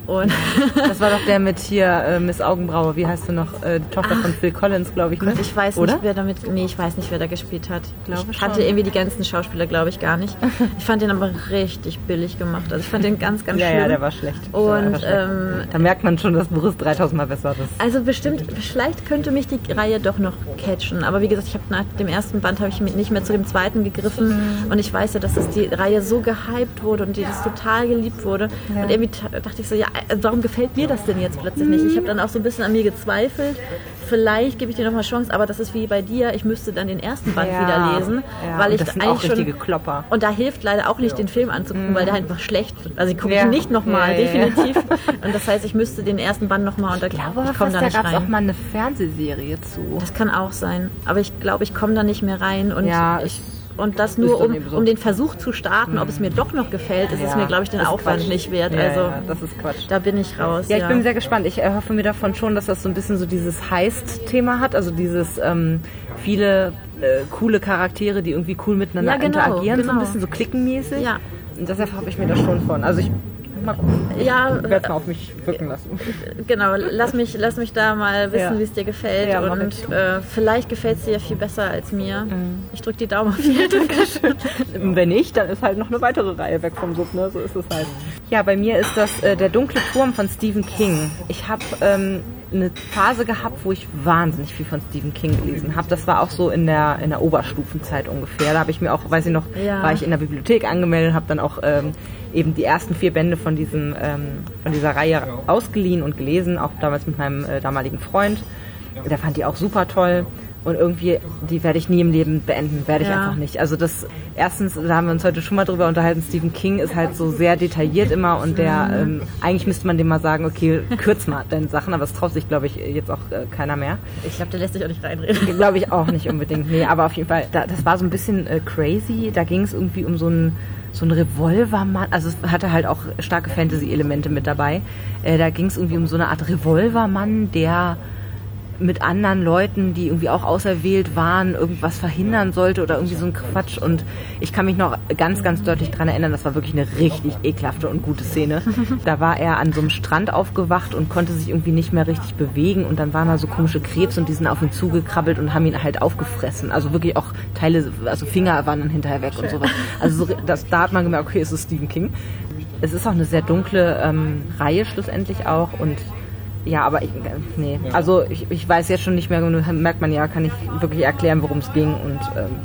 Und Das war doch der mit hier äh, Miss Augenbraue. Wie heißt du noch? Äh, die Tochter von Phil Collins, glaube ich. Ne? ich weiß Oder? nicht, wer damit. Nee, ich weiß nicht, wer da gespielt hat. glaube ich schon. irgendwie die ganzen Schauspieler, glaube ich, gar nicht. Ich fand den aber richtig billig gemacht. Also ich fand den ganz, ganz Ja, schlimm. ja, der war schlecht. Und war schlecht. ähm, da merkt man schon, dass Boris 3000 Mal besser ist. also bestimmt, vielleicht könnte mich die Reihe doch noch catchen. Aber wie gesagt, ich habe nach dem ersten Band habe ich nicht mehr zu dem zweiten gegriffen. Und ich weiß ja, dass es die Reihe so gehypt wurde und die das total geliebt wurde. Ja. Und irgendwie dachte ich so, ja, also warum gefällt mir das denn jetzt plötzlich nicht? Ich habe dann auch so ein bisschen an mir gezweifelt. Vielleicht gebe ich dir noch mal Chance, aber das ist wie bei dir. Ich müsste dann den ersten Band ja. wieder lesen, weil ich das sind eigentlich auch richtige schon Klopper. und da hilft leider auch nicht, den Film anzugucken, mhm. weil der einfach schlecht wird. Also ich gucke ihn nicht nochmal, definitiv. Und das heißt, ich müsste den ersten Band nochmal und da glaube ich, komme da nicht da rein. auch mal eine Fernsehserie zu. Das kann auch sein, aber ich glaube, ich komme da nicht mehr rein und ich und das nur, um, so. um den Versuch zu starten, mhm. ob es mir doch noch gefällt, ist ja, es mir, glaube ich, den Aufwand Quatsch. nicht wert. Ja, also, ja, das ist Quatsch. Da bin ich raus. Ja, ich bin sehr gespannt. Ich erhoffe mir davon schon, dass das so ein bisschen so dieses Heist-Thema hat, also dieses ähm, viele äh, coole Charaktere, die irgendwie cool miteinander genau, interagieren, genau. so ein genau. bisschen so klickenmäßig. Ja. Und deshalb hoffe ich mir das schon von. Also ich Mal gucken. Ja, ich werde es mal auf mich wirken lassen. Genau, lass mich, lass mich da mal wissen, ja. wie es dir gefällt. Ja, und äh, vielleicht gefällt es dir ja viel besser als mir. Mhm. Ich drücke die Daumen auf jeden Fall. Wenn nicht, dann ist halt noch eine weitere Reihe weg vom Sub, ne? So ist es halt. Ja, bei mir ist das äh, Der dunkle Turm von Stephen King. Ich habe ähm, eine Phase gehabt, wo ich wahnsinnig viel von Stephen King gelesen habe. Das war auch so in der, in der Oberstufenzeit ungefähr. Da habe ich mir auch, weiß ich noch, ja. war ich in der Bibliothek angemeldet, habe dann auch ähm, eben die ersten vier Bände von, diesem, ähm, von dieser Reihe ausgeliehen und gelesen, auch damals mit meinem äh, damaligen Freund. Der fand die auch super toll. Und irgendwie, die werde ich nie im Leben beenden, werde ich ja. einfach nicht. Also das, erstens, da haben wir uns heute schon mal drüber unterhalten, Stephen King ist halt so sehr detailliert immer und der, ähm, eigentlich müsste man dem mal sagen, okay, kürz mal deine Sachen, aber es traut sich, glaube ich, jetzt auch äh, keiner mehr. Ich glaube, der lässt sich auch nicht reinreden. Glaube ich auch nicht unbedingt, nee, aber auf jeden Fall, da, das war so ein bisschen äh, crazy, da ging es irgendwie um so ein so ein Revolvermann, also es hatte halt auch starke Fantasy-Elemente mit dabei. Äh, da ging es irgendwie um so eine Art Revolvermann, der mit anderen Leuten, die irgendwie auch auserwählt waren, irgendwas verhindern sollte oder irgendwie so ein Quatsch. Und ich kann mich noch ganz, ganz deutlich daran erinnern, das war wirklich eine richtig ekelhafte und gute Szene. Da war er an so einem Strand aufgewacht und konnte sich irgendwie nicht mehr richtig bewegen. Und dann waren da so komische Krebs und die sind auf ihn zugekrabbelt und haben ihn halt aufgefressen. Also wirklich auch Teile, also Finger waren dann hinterher weg und sowas. Also so, das, da hat man gemerkt, okay, es ist Stephen King. Es ist auch eine sehr dunkle ähm, Reihe schlussendlich auch und ja, aber ich, nee. Also ich, ich weiß jetzt schon nicht mehr, merkt man ja, kann ich wirklich erklären, worum es ging und ähm,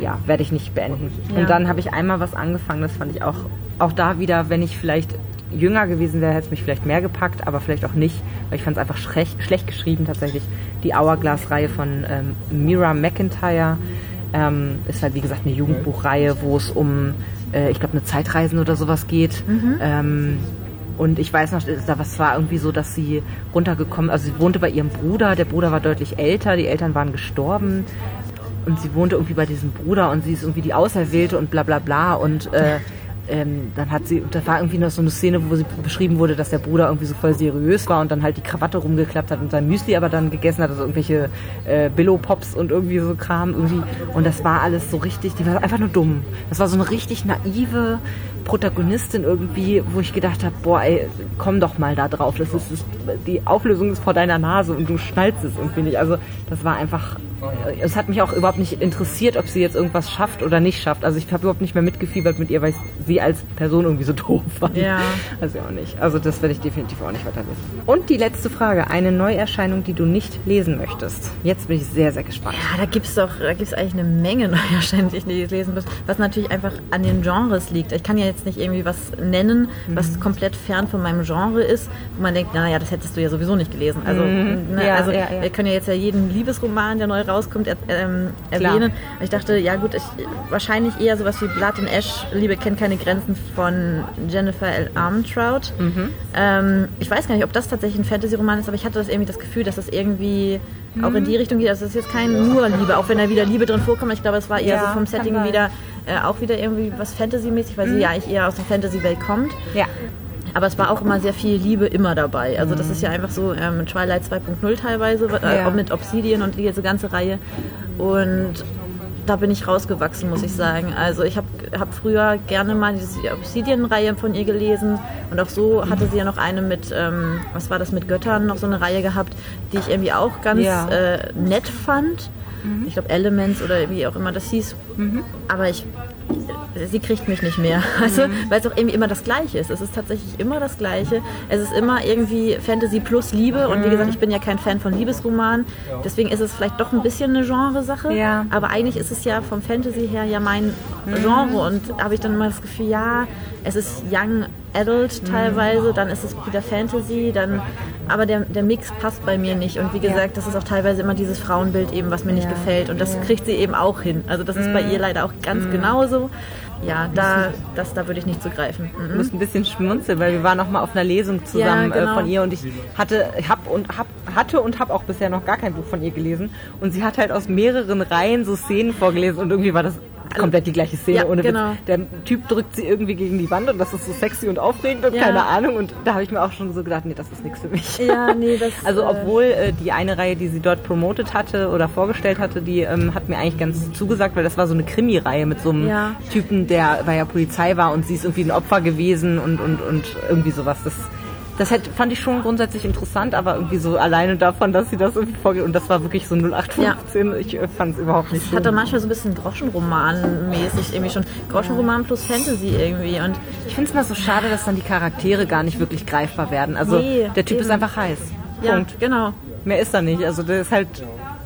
ja, werde ich nicht beenden. Ja. Und dann habe ich einmal was angefangen, das fand ich auch, auch da wieder, wenn ich vielleicht jünger gewesen wäre, hätte es mich vielleicht mehr gepackt, aber vielleicht auch nicht, weil ich fand es einfach schlecht, schlecht geschrieben tatsächlich. Die Hourglass-Reihe von ähm, Mira McIntyre ähm, ist halt wie gesagt eine Jugendbuchreihe, wo es um, äh, ich glaube, eine Zeitreisen oder sowas geht. Mhm. Ähm, und ich weiß noch, das war irgendwie so, dass sie runtergekommen, also sie wohnte bei ihrem Bruder, der Bruder war deutlich älter, die Eltern waren gestorben und sie wohnte irgendwie bei diesem Bruder und sie ist irgendwie die Auserwählte und bla bla bla und äh, ähm, dann hat sie, da war irgendwie noch so eine Szene, wo sie beschrieben wurde, dass der Bruder irgendwie so voll seriös war und dann halt die Krawatte rumgeklappt hat und sein Müsli aber dann gegessen hat, also irgendwelche äh, Billo-Pops und irgendwie so Kram irgendwie. Und das war alles so richtig, die war einfach nur dumm. Das war so eine richtig naive Protagonistin irgendwie, wo ich gedacht habe, boah, ey, komm doch mal da drauf. Das ist, ist, die Auflösung ist vor deiner Nase und du schnallst es irgendwie nicht. Also das war einfach es hat mich auch überhaupt nicht interessiert, ob sie jetzt irgendwas schafft oder nicht schafft. Also ich habe überhaupt nicht mehr mitgefiebert mit ihr, weil ich sie als Person irgendwie so doof fand. Ja. Also auch nicht. Also das werde ich definitiv auch nicht weiterlesen. Und die letzte Frage. Eine Neuerscheinung, die du nicht lesen möchtest. Jetzt bin ich sehr, sehr gespannt. Ja, da gibt es doch, da gibt es eigentlich eine Menge Neuerscheinungen, die ich nicht lesen muss. Was natürlich einfach an den Genres liegt. Ich kann ja jetzt nicht irgendwie was nennen, was mhm. komplett fern von meinem Genre ist, wo man denkt, naja, das hättest du ja sowieso nicht gelesen. Also, mhm. ne, ja, also ja, ja. wir können ja jetzt ja jeden Liebesroman, der neu rauskommt, er, ähm, erwähnen. Ich dachte, ja gut, ich, wahrscheinlich eher sowas wie Blood and Ash, Liebe kennt keine Grenzen von Jennifer L. Armentrout. Mhm. Ähm, ich weiß gar nicht, ob das tatsächlich ein Fantasy-Roman ist, aber ich hatte das irgendwie das Gefühl, dass das irgendwie mhm. auch in die Richtung geht. Also es ist jetzt kein nur Liebe, auch wenn da wieder Liebe drin vorkommt. Ich glaube, es war eher so vom Setting wieder äh, auch wieder irgendwie was Fantasy-mäßig, weil mhm. sie ja eigentlich eher aus der Fantasy-Welt kommt. Ja. Aber es war auch immer sehr viel Liebe immer dabei. Also das ist ja einfach so ähm, Twilight 2.0 teilweise, äh, ja. mit Obsidian und diese ganze Reihe. Und da bin ich rausgewachsen, muss ich sagen. Also ich habe hab früher gerne mal diese Obsidian-Reihe von ihr gelesen und auch so hatte sie ja noch eine mit, ähm, was war das, mit Göttern, noch so eine Reihe gehabt, die ich irgendwie auch ganz ja. äh, nett fand. Mhm. Ich glaube Elements oder wie auch immer das hieß. Mhm. Aber ich sie kriegt mich nicht mehr. Also, mhm. weil es auch irgendwie immer das Gleiche ist. Es ist tatsächlich immer das Gleiche. Es ist immer irgendwie Fantasy plus Liebe. Und wie gesagt, ich bin ja kein Fan von Liebesromanen. Deswegen ist es vielleicht doch ein bisschen eine Genresache. Ja. Aber eigentlich ist es ja vom Fantasy her ja mein mhm. Genre. Und habe ich dann immer das Gefühl, ja, es ist young Adult teilweise, dann ist es wieder Fantasy, dann aber der, der Mix passt bei mir nicht. Und wie gesagt, das ist auch teilweise immer dieses Frauenbild eben, was mir nicht gefällt. Und das kriegt sie eben auch hin. Also das ist bei ihr leider auch ganz genauso. Ja, da, das, da würde ich nicht zugreifen. Ich Mhm. muss ein bisschen schmunzeln, weil wir waren noch mal auf einer Lesung zusammen Ja, genau. äh, von ihr und ich hatte, hab und hab, hatte und habe auch bisher noch gar kein Buch von ihr gelesen und sie hat halt aus mehreren Reihen so Szenen vorgelesen und irgendwie war das komplett die gleiche Szene Ja, ohne Witz. genau. Der Typ drückt sie irgendwie gegen die Wand und das ist so sexy und aufregend und Ja. keine Ahnung und da habe ich mir auch schon so gedacht, nee, das ist nichts für mich. Ja, nee, das, Also äh, obwohl äh, die eine Reihe, die sie dort promotet hatte oder vorgestellt hatte, die ähm, hat mir eigentlich ganz zugesagt, weil das war so eine Krimi-Reihe mit so einem Ja. Typen, der bei der Polizei war und sie ist irgendwie ein Opfer gewesen und, und, und irgendwie sowas. Das, das hätte, fand ich schon grundsätzlich interessant, aber irgendwie so alleine davon, dass sie das irgendwie vorgeht und das war wirklich so 0815. Ich äh, fand es überhaupt nicht Es so. hat dann manchmal so ein bisschen Groschenroman-mäßig irgendwie schon. Groschenroman plus Fantasy irgendwie. Und Ich finde es mal so schade, dass dann die Charaktere gar nicht wirklich greifbar werden. Also Nee, der Typ ist eben. einfach heiß. ja, Punkt. genau. Mehr ist da nicht. Also der ist halt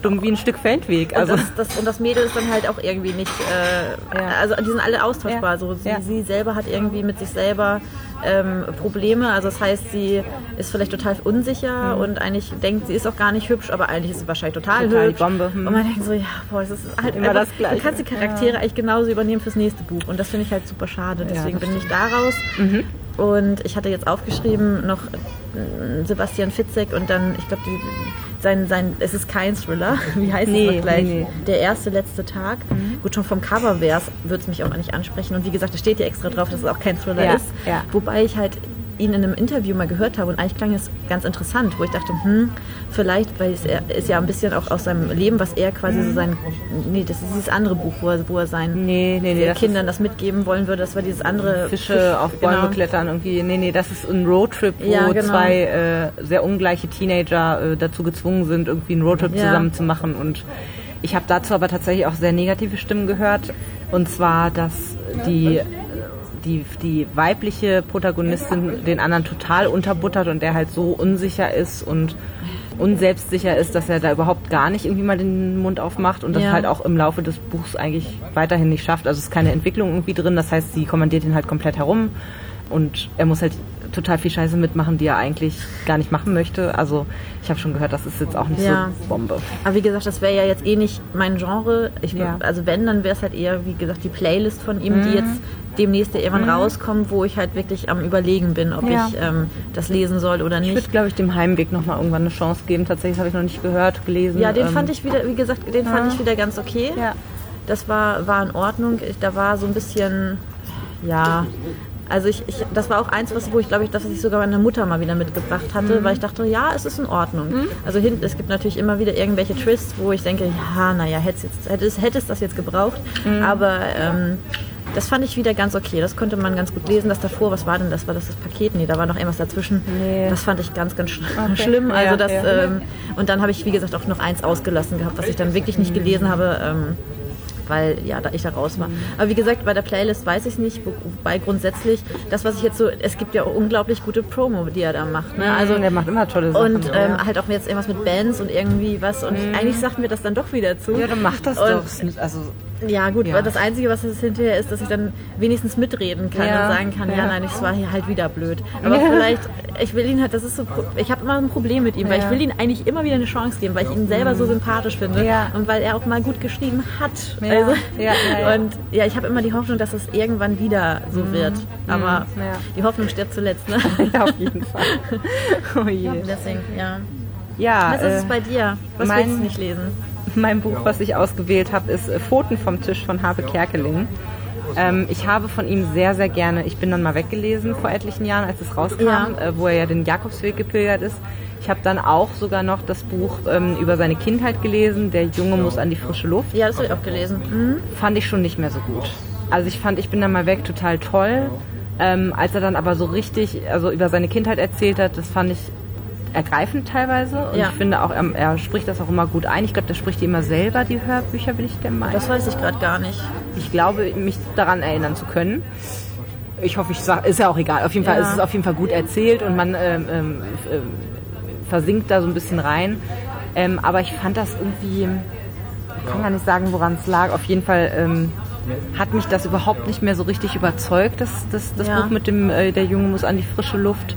wie ein Stück Feldweg. Und, Also das, das, und das Mädel ist dann halt auch irgendwie nicht, äh, Ja. also die sind alle austauschbar. Ja. So, sie, Ja. sie selber hat irgendwie mit sich selber ähm, Probleme. Also das heißt, sie ist vielleicht total unsicher und eigentlich denkt, sie ist auch gar nicht hübsch, aber eigentlich ist sie wahrscheinlich total, Mhm. Total die hübsch. Bombe, hm. Und man denkt so, ja, boah, das ist halt Immer einfach, das Gleiche. Du kannst die Charaktere eigentlich genauso übernehmen fürs nächste Buch und das finde ich halt super schade. Deswegen bin ich da raus. Mhm. Und ich hatte jetzt aufgeschrieben noch äh, Sebastian Fitzek und dann, ich glaube, sein, sein, es ist kein Thriller. Wie heißt Nee, es noch gleich? nee. Der erste, letzte Tag. Gut, schon vom Cover wär's, würde es mich auch nicht ansprechen. Und wie gesagt, da steht ja extra drauf, dass es auch kein Thriller Ja, ist. ja. Wobei ich halt ihn in einem Interview mal gehört habe und eigentlich klang es ganz interessant, wo ich dachte, hm, vielleicht, weil es ist ja ein bisschen auch aus seinem Leben, was er quasi Mhm. so sein, nee, das ist dieses andere Buch, wo er, wo er seinen Nee, nee, nee. das Kindern das mitgeben wollen würde, das war dieses andere Fische Fisch- auf Bäume genau. klettern irgendwie. Nee, nee, das ist ein Roadtrip, wo Ja, genau. zwei äh, sehr ungleiche Teenager äh, dazu gezwungen sind, irgendwie einen Roadtrip Ja. zusammen zu machen. Und ich habe dazu aber tatsächlich auch sehr negative Stimmen gehört. Und zwar, dass die die, die weibliche Protagonistin den anderen total unterbuttert und der halt so unsicher ist und unselbstsicher ist, dass er da überhaupt gar nicht irgendwie mal den Mund aufmacht und das Ja. halt auch im Laufe des Buchs eigentlich weiterhin nicht schafft. Also es ist keine Entwicklung irgendwie drin, das heißt, sie kommandiert ihn halt komplett herum und er muss halt total viel Scheiße mitmachen, die er eigentlich gar nicht machen möchte. Also ich habe schon gehört, das ist jetzt auch nicht Ja. so Bombe. Aber wie gesagt, das wäre ja jetzt eh nicht mein Genre. Ich, Ja. Also wenn, dann wäre es halt eher, wie gesagt, die Playlist von ihm, Mhm. die jetzt demnächst irgendwann rauskommt, wo ich halt wirklich am Überlegen bin, ob Ja. ich ähm, das lesen soll oder Ich nicht. würde, glaube ich, dem Heimweg nochmal irgendwann eine Chance geben. Tatsächlich habe ich noch nicht gehört, gelesen. Ja, den Ähm, fand ich wieder, wie gesagt, den fand ich wieder ganz okay. Ja. Das war, war in Ordnung. Ich, da war so ein bisschen, ja, also ich, ich, das war auch eins, was, wo ich glaube ich, das was ich sogar meiner Mutter mal wieder mitgebracht hatte, Mhm. weil ich dachte, ja, es ist in Ordnung. Also hinten, es gibt natürlich immer wieder irgendwelche Twists, wo ich denke, ja, naja, hätte es hätte es hätte es das jetzt gebraucht, Mhm. aber ähm, das fand ich wieder ganz okay. Das konnte man ganz gut lesen. Das davor, was war denn das? War das das Paket? Nee, da war noch irgendwas dazwischen. Nee. Das fand ich ganz, ganz sch Okay. schlimm. Also Ja, das, ja. ähm, und dann habe ich, wie gesagt, auch noch eins ausgelassen gehabt, was ich dann wirklich nicht gelesen habe. Ähm, weil ja, da ich da raus war. Aber wie gesagt, bei der Playlist weiß ich nicht, wo- wobei grundsätzlich das, was ich jetzt so, es gibt ja unglaublich gute Promo, die er da macht. Ne? Also Also der macht immer tolle Sachen. und ähm, halt auch jetzt irgendwas mit Bands und irgendwie was und eigentlich sagt mir das dann doch wieder zu. ja, dann macht das und- doch. Also Ja, gut, Ja. das Einzige, was es hinterher ist, dass ich dann wenigstens mitreden kann Ja, und sagen kann, ja, ja. nein, es war hier halt wieder blöd. Aber vielleicht, ich will ihn halt, das ist so, ich habe immer ein Problem mit ihm, weil ich will ihm eigentlich immer wieder eine Chance geben, weil ich ihn selber so sympathisch finde und weil er auch mal gut geschrieben hat. Also, ja, ja, ja. Und ja, ich habe immer die Hoffnung, dass es irgendwann wieder so wird. Aber ja. die Hoffnung stirbt zuletzt. Ne? ja, auf jeden Fall. Oh je. Deswegen, ja. Ja, Was ist es äh, bei dir? Was mein- willst du nicht lesen? Mein Buch, was ich ausgewählt habe, ist äh, Pfoten vom Tisch von Habe Kerkeling. Ähm, ich habe von ihm sehr, sehr gerne, ich bin dann mal weggelesen vor etlichen Jahren, als es rauskam, Ja. äh, wo er ja den Jakobsweg gepilgert ist. Ich habe dann auch sogar noch das Buch ähm, über seine Kindheit gelesen, Der Junge muss an die frische Luft. Ja, das habe ich auch gelesen. Mhm. fand ich schon nicht mehr so gut. Also ich fand, ich bin dann mal weg total toll. Ähm, als er dann aber so richtig, also über seine Kindheit erzählt hat, das fand ich ergreifend teilweise. Und Ja. ich finde auch, er, er spricht das auch immer gut ein. Ich glaube, der spricht die immer selber, die Hörbücher, bin ich der Meinung. Das weiß ich gerade gar nicht. Ich glaube, mich daran erinnern zu können. Ich hoffe, ich sag, ist ja auch egal. Auf jeden Fall Ja. ist es auf jeden Fall gut erzählt und man ähm, ähm, ähm, versinkt da so ein bisschen rein. Ähm, aber ich fand das irgendwie, ich kann gar nicht sagen, woran es lag. Auf jeden Fall ähm, hat mich das überhaupt nicht mehr so richtig überzeugt, das, das, das Ja. Buch mit dem äh, Der Junge muss an die frische Luft.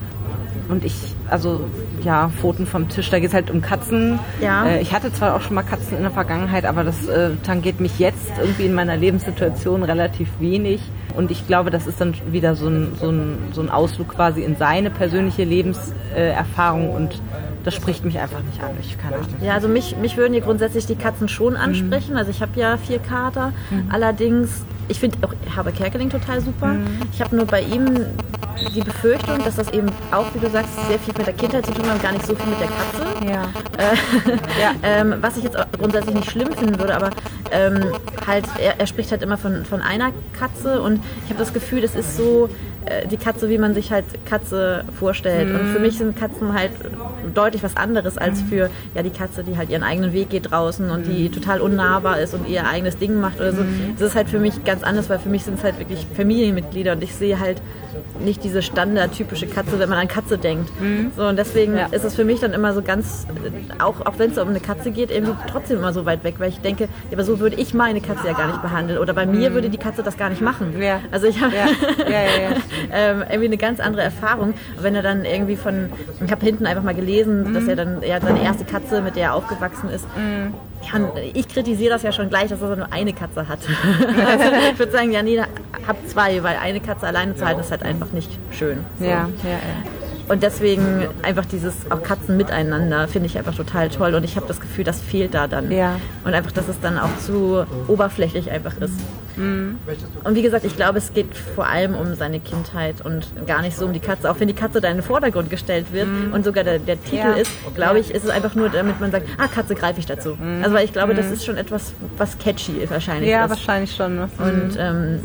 Und ich, also ja, Pfoten vom Tisch, da geht es halt um Katzen. Ja. Äh, ich hatte zwar auch schon mal Katzen in der Vergangenheit, aber das äh, tangiert mich jetzt irgendwie in meiner Lebenssituation relativ wenig. Und ich glaube, das ist dann wieder so ein, so ein, so ein Ausflug quasi in seine persönliche Lebenserfahrung äh, und das spricht mich einfach nicht an. Ich keine Ahnung. Ja, also mich, mich würden hier grundsätzlich die Katzen schon ansprechen. Also ich habe ja vier Kater. Allerdings, ich finde auch Habe Kerkeling total super. Ich habe nur bei ihm die Befürchtung, dass das eben auch, wie du sagst, sehr viel mit der Kindheit zu tun hat und gar nicht so viel mit der Katze. Ja. ja. ähm, was ich jetzt grundsätzlich nicht schlimm finden würde, aber ähm, halt, er, er spricht halt immer von, von einer Katze und ich habe das Gefühl, das ist so äh, die Katze, wie man sich halt Katze vorstellt. Und für mich sind Katzen halt deutlich was anderes als für ja, die Katze, die halt ihren eigenen Weg geht draußen und die total unnahbar ist und ihr eigenes Ding macht oder so. Das ist halt für mich ganz anders, weil für mich sind es halt wirklich Familienmitglieder und ich sehe halt nicht diese standardtypische Katze, wenn man an Katze denkt. So, und deswegen Ja. ist es für mich dann immer so ganz, äh, auch, auch wenn es um eine Katze geht, irgendwie trotzdem immer so weit weg, weil ich denke, ja, aber so würde ich meine Katze ja gar nicht behandeln. Oder bei mir würde die Katze das gar nicht machen. Ja. Also ich habe Ja. Ja, ja, ja. ähm, irgendwie eine ganz andere Erfahrung. Und wenn er dann irgendwie von, ich habe hinten einfach mal gelesen, dass er dann, hat seine erste Katze, mit der er aufgewachsen ist. Ja, und ich kritisiere das ja schon gleich, dass er nur eine Katze hat. also ich würde sagen, ja, nee, hab zwei, weil eine Katze alleine zu halten ist halt einfach nicht schön. So. Ja, ja, ja. Und deswegen einfach dieses auch Katzen miteinander finde ich einfach total toll und ich habe das Gefühl, das fehlt da dann. Ja. Und einfach, dass es dann auch zu oberflächlich einfach ist. Und wie gesagt, ich glaube, es geht vor allem um seine Kindheit und gar nicht so um die Katze. Auch wenn die Katze da in den Vordergrund gestellt wird und sogar der, der Titel Ja. ist, glaube ich, ist es einfach nur, damit man sagt, ah, Katze greife ich dazu. Also weil ich glaube, das ist schon etwas, was catchy wahrscheinlich Ja, ist. wahrscheinlich schon. Und ähm,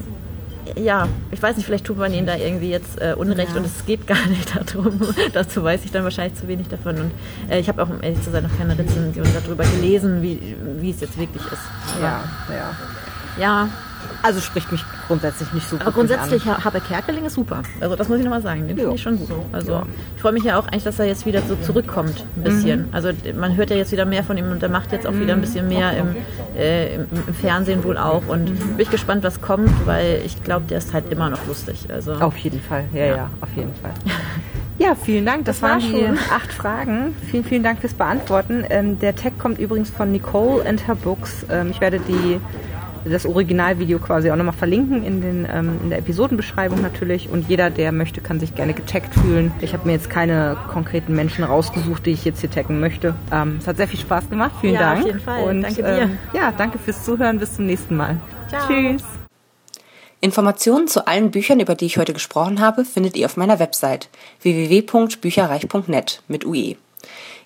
ja, ich weiß nicht, vielleicht tut man ihnen da irgendwie jetzt äh, Unrecht und es geht gar nicht darum. Dazu weiß ich dann wahrscheinlich zu wenig davon. Und äh, ich habe auch, um ehrlich zu sein, noch keine Rezension darüber gelesen, wie, wie es jetzt wirklich ist. Ja, ja. ja, Also spricht mich grundsätzlich nicht so aber grundsätzlich, an. Habe Kerkeling ist super. Also das muss ich nochmal sagen, den Ja. finde ich schon gut. Also Ja. ich freue mich ja auch eigentlich, dass er jetzt wieder so zurückkommt, ein bisschen. Also man hört ja jetzt wieder mehr von ihm und er macht jetzt auch wieder ein bisschen mehr im, äh, im, im Fernsehen wohl auch. Und bin ich gespannt, was kommt, weil ich glaube, der ist halt immer noch lustig. Also Auf jeden Fall, ja, ja, auf jeden Fall. Ja, vielen Dank. Das, Das war waren die schon. acht Fragen. Vielen, vielen Dank fürs Beantworten. Ähm, der Tag kommt übrigens von Nicole and her Books. Ähm, ich werde die, das Originalvideo quasi auch nochmal verlinken in, den, ähm, in der Episodenbeschreibung natürlich. Und jeder, der möchte, kann sich gerne getaggt fühlen. Ich habe mir jetzt keine konkreten Menschen rausgesucht, die ich jetzt hier taggen möchte. Ähm, es hat sehr viel Spaß gemacht. Vielen Ja, auf Dank. jeden Fall. Und, Danke dir. Ähm, ja, danke fürs Zuhören. Bis zum nächsten Mal. Ciao. Tschüss. Informationen zu allen Büchern, über die ich heute gesprochen habe, findet ihr auf meiner Website www.bücherreich.net mit UE.